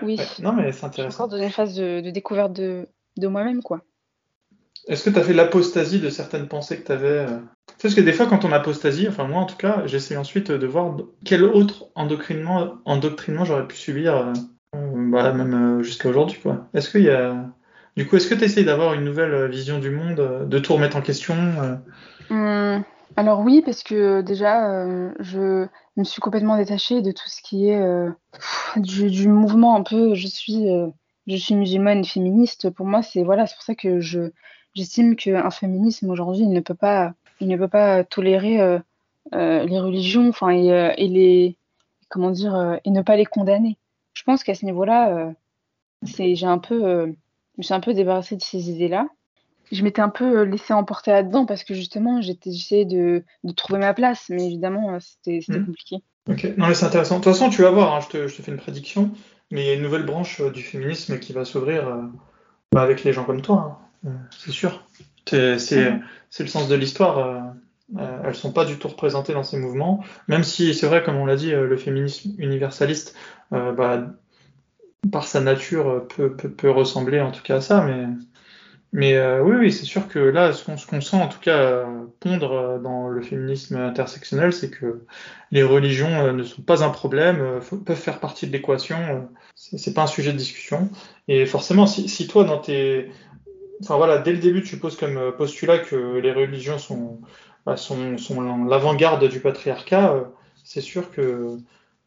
oui. Non, mais c'est intéressant. Encore dans une phase de, découverte de, de moi-même, quoi. Est-ce que tu as fait l'apostasie de certaines pensées que tu avais euh Parce que des fois, quand on apostasie, enfin moi en tout cas, j'essaie ensuite de voir quel autre endoctrinement, endoctrinement j'aurais pu subir, euh, bah, même jusqu'à aujourd'hui. quoi. Est-ce qu'il y a du coup, est-ce que tu essayes d'avoir une nouvelle euh, vision du monde, euh, de tout remettre en question euh? Hum, Alors oui, parce que déjà, je me suis complètement détachée de tout ce qui est du, mouvement un peu. Je suis, je musulmane féministe. Pour moi, c'est voilà, pour ça que je j'estime qu'un féminisme aujourd'hui, ne peut pas, il ne peut pas tolérer les religions, enfin et, comment dire, et ne pas les condamner. Je pense qu'à ce niveau-là, c'est un peu je suis un peu débarrassée de ces idées-là. Je m'étais un peu euh, laissée emporter là-dedans parce que justement, j'essayais de, de, trouver ma place, mais évidemment, euh, c'était hmm. compliqué. Ok, non mais c'est intéressant. De toute façon, tu vas voir, hein, je, te, je, te, fais une prédiction, mais il y a une nouvelle branche euh, du féminisme qui va s'ouvrir bah, avec les gens comme toi, hein. c'est sûr. C'est hmm. le sens de l'histoire. Euh, elles sont pas du tout représentées dans ces mouvements, même si c'est vrai, comme on l'a dit, le féminisme universaliste, bah, par sa nature, peut, peut, peut, ressembler en tout cas à ça. Mais, mais euh, oui, oui, c'est sûr que là, ce qu'on sent en tout cas pondre euh, dans le féminisme intersectionnel, c'est que les religions ne sont pas un problème, peuvent faire partie de l'équation. c'est pas un sujet de discussion. Et forcément, si, toi, dans tes Enfin voilà, dès le début, tu poses comme postulat que les religions sont, bah, sont l'avant-garde du patriarcat. C'est sûr que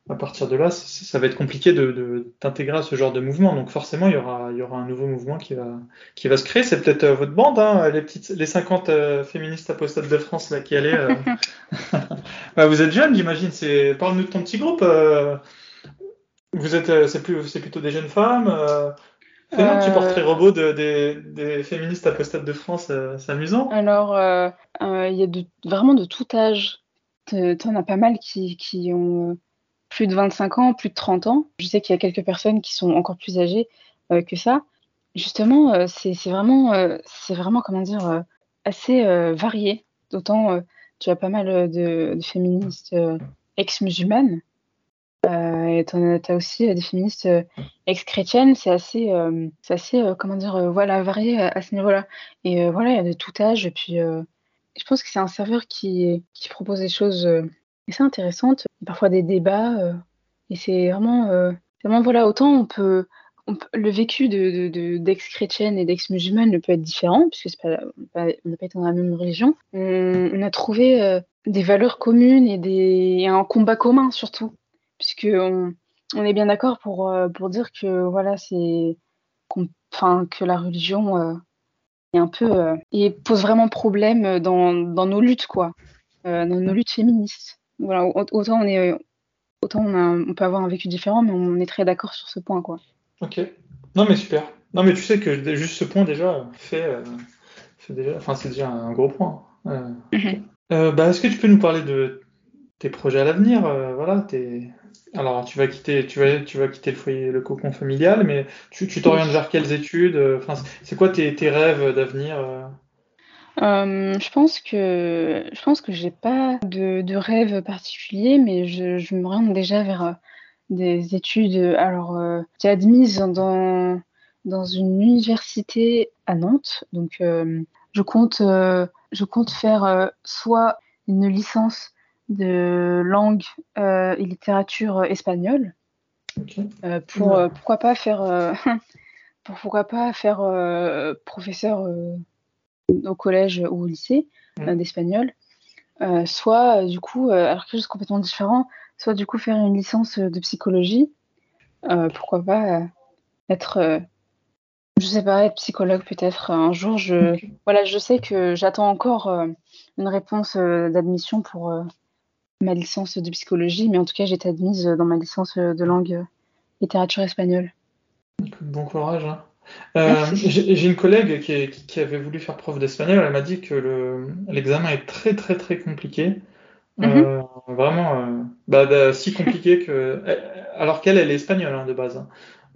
à partir de là, ça, va être compliqué de, t'intégrer à ce genre de mouvement. Donc forcément, il y aura, il y aura un nouveau mouvement qui va, qui va se créer. C'est peut-être euh, votre bande, hein, les, petites, les 50 euh, féministes apostates de France là, qui allaient. Euh. (laughs) bah, vous êtes jeune, j'imagine. C'est... Parle-nous de ton petit groupe. Vous êtes, c'est, plus, c'est plutôt des jeunes femmes. Fais un petit portrait robot de, des, des féministes apostates de France. c'est amusant. Alors, il y a de, vraiment de tout âge. T'en as pas mal qui, qui ont plus de 25 ans, plus de 30 ans. Je sais qu'il y a quelques personnes qui sont encore plus âgées euh, que ça. Justement, euh, c'est vraiment, euh, vraiment, comment dire, assez varié. D'autant, tu as pas mal de, féministes ex-musulmanes. et tu as, aussi des féministes ex-chrétiennes. C'est assez, c'est assez comment dire, voilà, varié à, ce niveau-là. Et voilà, il y a de tout âge. Et puis, je pense que c'est un serveur qui, propose des choses c'est intéressante. Parfois des débats. Euh, et c'est vraiment, euh, vraiment, voilà, autant on peut, le vécu de, d'ex-chrétienne et d'ex-musulmane ne peut être différent, puisque c'est pas, on n'a pas été dans la même religion. On, a trouvé euh, des valeurs communes et, des, un combat commun surtout, puisque on, est bien d'accord pour, pour dire que voilà, c'est, enfin, que la religion est un peu et pose vraiment problème dans, dans nos luttes, quoi, dans nos luttes féministes voilà, autant on est autant on, peut avoir un vécu différent, mais on est très d'accord sur ce point, quoi. Ok. Non, mais super. Non, mais tu sais que juste ce point déjà fait, euh, déjà, enfin c'est déjà un gros point. Euh, mhm. euh, bah, est-ce que tu peux nous parler de tes projets à l'avenir Voilà, alors tu vas quitter, tu vas, tu vas quitter le foyer, le cocon familial, mais tu t'orientes vers quelles études Enfin, c'est quoi tes, tes rêves d'avenir euh, je pense que je pense que j'ai pas de, de rêve particulier, mais je, je me rends déjà vers euh, des études. Alors, euh, j'ai admise dans dans une université à Nantes, donc je compte je compte faire soit une licence de langue et littérature espagnole, pour pourquoi pas faire pour pourquoi pas faire professeur au collège ou au lycée mmh. euh, d'espagnol, euh, soit euh, du coup, alors quelque chose complètement différent, soit du coup faire une licence de psychologie, pourquoi pas être je sais pas, être psychologue peut-être un jour. Je, voilà, je sais que j'attends encore une réponse d'admission pour ma licence de psychologie, mais en tout cas, j'ai été admise dans ma licence de langue littérature espagnole. Bon courage. Hein. Euh, j'ai une collègue qui, avait voulu faire prof d'espagnol. Elle m'a dit que l'examen est très très très compliqué. Euh, mhm. vraiment, euh, bah, bah, si compliqué que. Alors qu'elle, elle est espagnole hein, de base. Hein.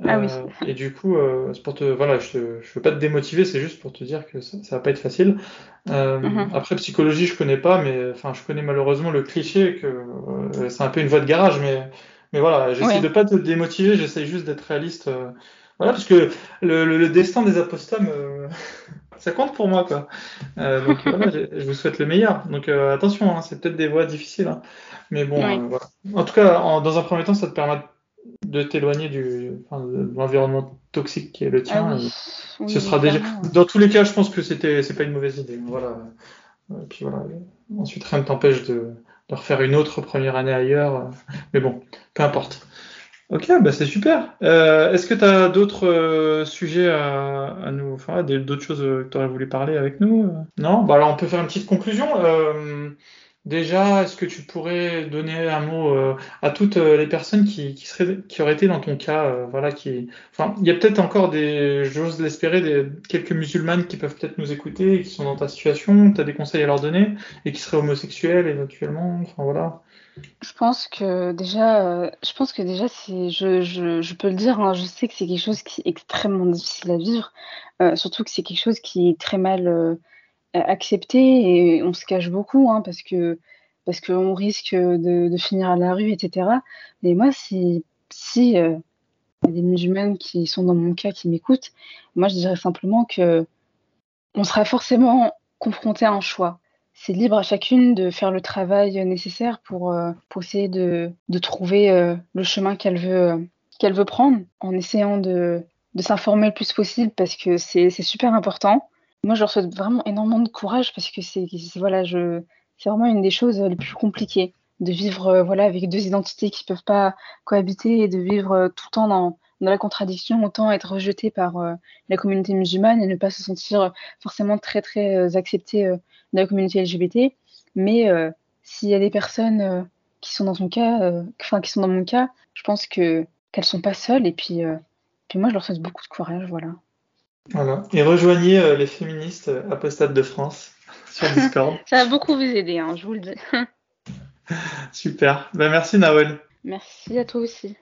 Ah oui. Et du coup, c'est pour te, voilà, je, je veux pas te démotiver, c'est juste pour te dire que ça, ça va pas être facile. Mhm. Après, psychologie, je connais pas, mais enfin, je connais malheureusement le cliché que c'est un peu une voie de garage, mais, mais voilà, j'essaie Oui. de pas te démotiver, j'essaie juste d'être réaliste. Euh, voilà, parce que le, le, le destin des apostats, me- (laughs) ça compte pour moi, quoi. Euh, donc (laughs) voilà, je, vous souhaite le meilleur. Donc euh, attention, hein, c'est peut-être des voies difficiles, hein. Mais bon, euh, voilà. En tout cas, en- dans un premier temps, ça te permet de t'éloigner du, enfin, de l'environnement toxique qui est le Ah tien. oui. Euh, Oui, Ce sera déjà, dans tous les cas, je pense que c'était, c'est pas une mauvaise idée. Voilà. Et puis voilà. Ensuite, rien ne t'empêche de, de refaire une autre première année ailleurs. Mais bon, peu importe. Ok, bah c'est super. Euh, est-ce que tu as d'autres euh, sujets à, nous, enfin, d'autres choses euh, que tu aurais voulu parler avec nous? Non? Bah alors on peut faire une petite conclusion. Déjà, est-ce que tu pourrais donner un mot à toutes les personnes qui, seraient, qui auraient été dans ton cas, voilà, qui, enfin, il y a peut-être encore des, j'ose l'espérer, des quelques musulmanes qui peuvent peut-être nous écouter, qui sont dans ta situation. Tu as des conseils à leur donner et qui seraient homosexuels éventuellement. Enfin voilà. Je pense que déjà, euh, je pense que déjà, c'est, je, peux le dire, hein, je sais que c'est quelque chose qui est extrêmement difficile à vivre, euh, surtout que c'est quelque chose qui est très mal euh, accepté et on se cache beaucoup, hein, parce que parce qu'on risque de, finir à la rue, etc. Mais moi, si si y a des musulmanes qui sont dans mon cas qui m'écoutent, moi je dirais simplement que on sera forcément confronté à un choix. C'est libre à chacune de faire le travail nécessaire pour, euh, pour essayer de, trouver euh, le chemin qu'elle veut, euh, veut prendre en essayant de, de s'informer le plus possible parce que c'est super important. Moi, je leur souhaite vraiment énormément de courage parce que c'est voilà, vraiment une des choses les plus compliquées de vivre euh, voilà, avec deux identités qui peuvent pas cohabiter et de vivre euh, tout le temps dans, dans la contradiction, autant être rejeté par euh, la communauté musulmane et ne pas se sentir forcément très très euh, accepté euh, de la communauté LGBT. Mais euh, s'il y a des personnes euh, qui sont dans cas, euh, enfin qui sont dans mon cas, je pense que qu'elles sont pas seules et puis, euh, puis moi je leur souhaite beaucoup de courage, voilà. Voilà. Et rejoignez euh, les féministes euh, apostates de France (laughs) sur Discord. Ça va beaucoup vous aider, hein, je vous le dis. (laughs) Super. Ben, merci Nawel. Merci à toi aussi.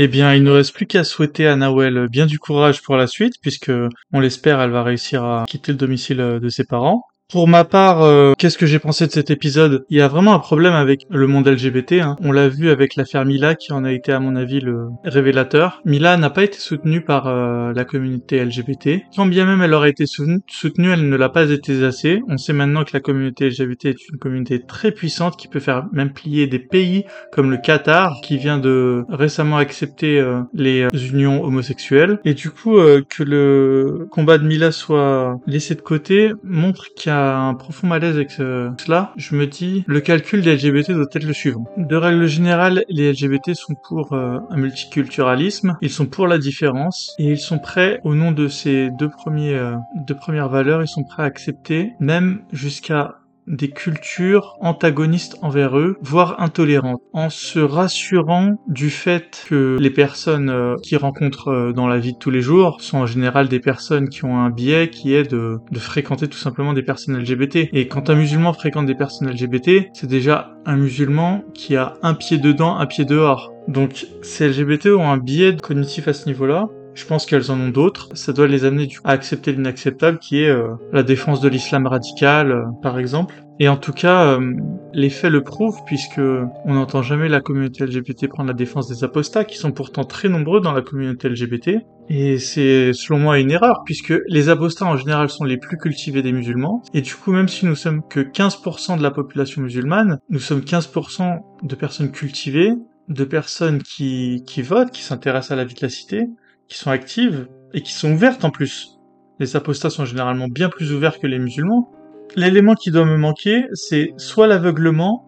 Eh bien, il ne reste plus qu'à souhaiter à Nawel bien du courage pour la suite, puisque on l'espère, elle va réussir à quitter le domicile de ses parents. Pour ma part, euh, qu'est-ce que j'ai pensé de cet épisode? Il y a vraiment un problème avec le monde LGBT. hein. On l'a vu avec l'affaire Mila, qui en a été, à mon avis, le révélateur. Mila n'a pas été soutenue par euh, la communauté LGBT. Quand bien même elle aurait été souten- soutenue, elle ne l'a pas été assez. On sait maintenant que la communauté LGBT est une communauté très puissante qui peut faire même plier des pays comme le Qatar, qui vient de récemment accepter euh, les unions homosexuelles. Et du coup, que le combat de Mila soit laissé de côté montre qu'il y a un profond malaise avec ce- cela. Je me dis, le calcul des LGBT doit être le suivant. De règle générale, les LGBT sont pour euh, un multiculturalisme, ils sont pour la différence, et ils sont prêts, au nom de ces deux premiers, euh, deux premières valeurs, ils sont prêts à accepter, même jusqu'à des cultures antagonistes envers eux, voire intolérantes, en se rassurant du fait que les personnes euh, qu'ils rencontrent euh, dans la vie de tous les jours sont en général des personnes qui ont un biais qui est de, de fréquenter tout simplement des personnes LGBT. Et quand un musulman fréquente des personnes LGBT, c'est déjà un musulman qui a un pied dedans, un pied dehors. Donc ces LGBT ont un biais cognitif à ce niveau-là, je pense qu'elles en ont d'autres. Ça doit les amener à accepter l'inacceptable, qui est euh, la défense de l'islam radical, euh, par exemple. Et en tout cas, euh, les faits le prouvent, puisque on n'entend jamais la communauté LGBT prendre la défense des apostats, qui sont pourtant très nombreux dans la communauté LGBT. Et c'est selon moi une erreur, puisque les apostats en général sont les plus cultivés des musulmans. Et du coup, même si nous sommes que 15% de la population musulmane, nous sommes 15% de personnes cultivées, de personnes qui, qui votent, qui s'intéressent à la vie de la cité, qui sont actives et qui sont ouvertes en plus. Les apostats sont généralement bien plus ouverts que les musulmans. L'élément qui doit me manquer, c'est soit l'aveuglement,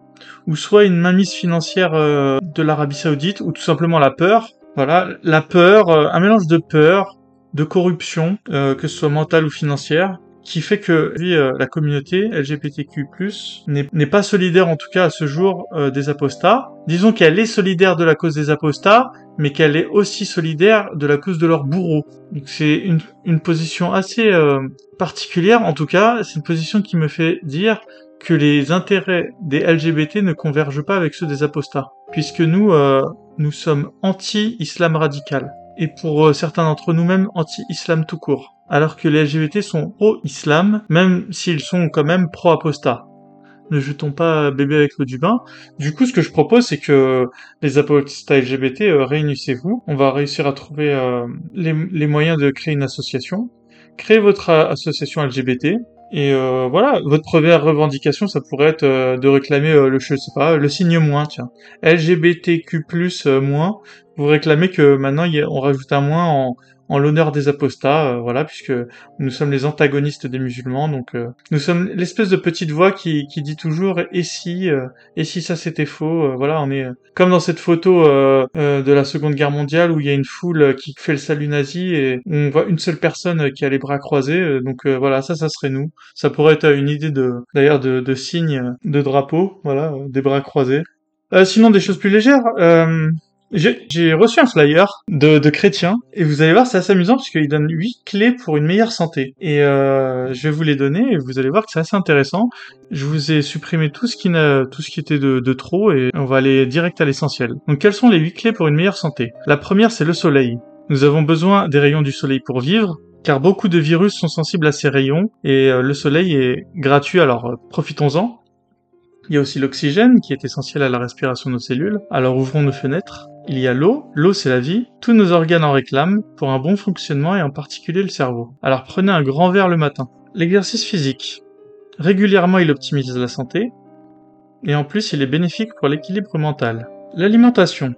ou soit une mainmise financière euh, de l'Arabie Saoudite, ou tout simplement la peur. Voilà, la peur, euh, un mélange de peur, de corruption, euh, que ce soit mentale ou financière, qui fait que euh, la communauté LGBTQ+ n'est pas solidaire en tout cas à ce jour euh, des apostats. Disons qu'elle est solidaire de la cause des apostats, mais qu'elle est aussi solidaire de la cause de leurs bourreaux. C'est une, position assez euh, particulière, en tout cas, c'est une position qui me fait dire que les intérêts des LGBT ne convergent pas avec ceux des apostats, puisque nous, nous sommes anti-islam radical. et pour certains d'entre nous même anti-islam tout court. Alors que les LGBT sont pro-islam, même s'ils sont quand même pro-apostat ne jetons pas bébé avec le du bain. Du coup, ce que je propose, c'est que les apostats LGBT, euh, réunissez-vous. On va réussir à trouver euh, les, moyens de créer une association. Créez votre association LGBT. Et euh, voilà, votre première revendication, ça pourrait être euh, de réclamer le, je sais pas, le signe moins, tiens. LGBTQ+, moins, vous réclamez que maintenant on rajoute un moins en, en l'honneur des apostats, euh, voilà, puisque nous sommes les antagonistes des musulmans, donc euh, nous sommes l'espèce de petite voix qui, qui dit toujours et si, euh, et si ça c'était faux, voilà, on est comme dans cette photo de la Seconde Guerre mondiale où il y a une foule qui fait le salut nazi et on voit une seule personne qui a les bras croisés, donc voilà, ça, ça serait nous. Ça pourrait être une idée de, d'ailleurs, de, de signe de drapeau, voilà, des bras croisés. sinon, des choses plus légères. J'ai reçu un flyer de, de chrétiens et vous allez voir c'est assez amusant parce qu'il donne 8 clés pour une meilleure santé et euh, je vais vous les donner et vous allez voir que c'est assez intéressant. Je vous ai supprimé tout ce qui tout ce qui était de, de trop et on va aller direct à l'essentiel. Donc quelles sont les 8 clés pour une meilleure santé? La première c'est le soleil. Nous avons besoin des rayons du soleil pour vivre car beaucoup de virus sont sensibles à ces rayons et euh, le soleil est gratuit alors euh, profitons-en. Il y a aussi l'oxygène qui est essentiel à la respiration de nos cellules, alors ouvrons nos fenêtres. Il y a l'eau, l'eau c'est la vie, tous nos organes en réclament pour un bon fonctionnement et en particulier le cerveau. Alors prenez un grand verre le matin. L'exercice physique. Régulièrement il optimise la santé, et en plus il est bénéfique pour l'équilibre mental. L'alimentation.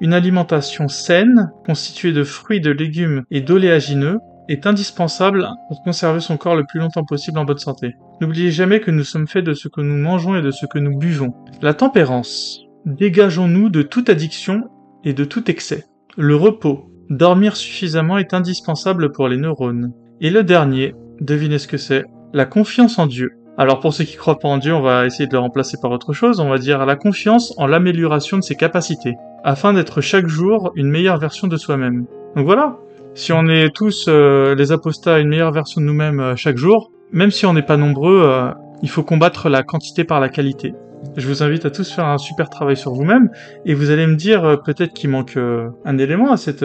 Une alimentation saine, constituée de fruits, de légumes et d'oléagineux, est indispensable pour conserver son corps le plus longtemps possible en bonne santé. N'oubliez jamais que nous sommes faits de ce que nous mangeons et de ce que nous buvons. La tempérance. Dégageons-nous de toute addiction et de tout excès. Le repos. Dormir suffisamment est indispensable pour les neurones. Et le dernier, devinez ce que c'est, la confiance en Dieu. Alors pour ceux qui croient pas en Dieu, on va essayer de le remplacer par autre chose, on va dire la confiance en l'amélioration de ses capacités, afin d'être chaque jour une meilleure version de soi-même. Donc voilà, si on est tous euh, les apostats une meilleure version de nous-mêmes euh, chaque jour, même si on n'est pas nombreux, euh, il faut combattre la quantité par la qualité. Je vous invite à tous faire un super travail sur vous-même et vous allez me dire peut-être qu'il manque un élément à cette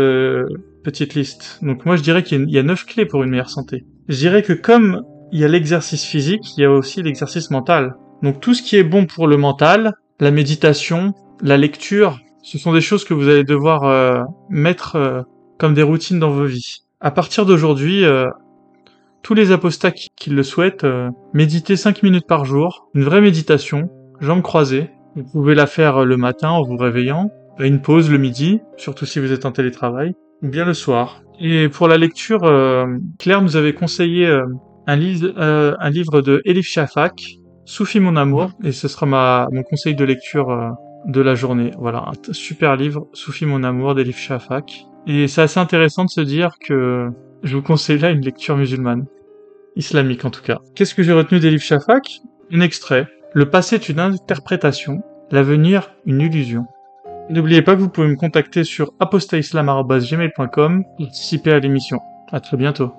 petite liste. Donc moi je dirais qu'il y a neuf clés pour une meilleure santé. Je dirais que comme il y a l'exercice physique, il y a aussi l'exercice mental. Donc tout ce qui est bon pour le mental, la méditation, la lecture, ce sont des choses que vous allez devoir mettre comme des routines dans vos vies. À partir d'aujourd'hui, euh, tous les apostats qui, le souhaitent, euh, méditez 5 minutes par jour, une vraie méditation, jambes croisées. Vous pouvez la faire le matin en vous réveillant, une pause le midi, surtout si vous êtes en télétravail, ou bien le soir. Et pour la lecture, euh, Claire nous avait conseillé un, livre, un livre de Elif Shafak, Soufi mon amour, et ce sera ma, mon conseil de lecture de la journée. Voilà, un super livre, Soufi mon amour d'Elif Shafak. Et c'est assez intéressant de se dire que je vous conseille là une lecture musulmane. Islamique en tout cas. Qu'est-ce que j'ai retenu livres Shafak? Un extrait. Le passé est une interprétation, l'avenir une illusion. N'oubliez pas que vous pouvez me contacter sur apostaislam.gmail.com pour participer à l'émission. À très bientôt.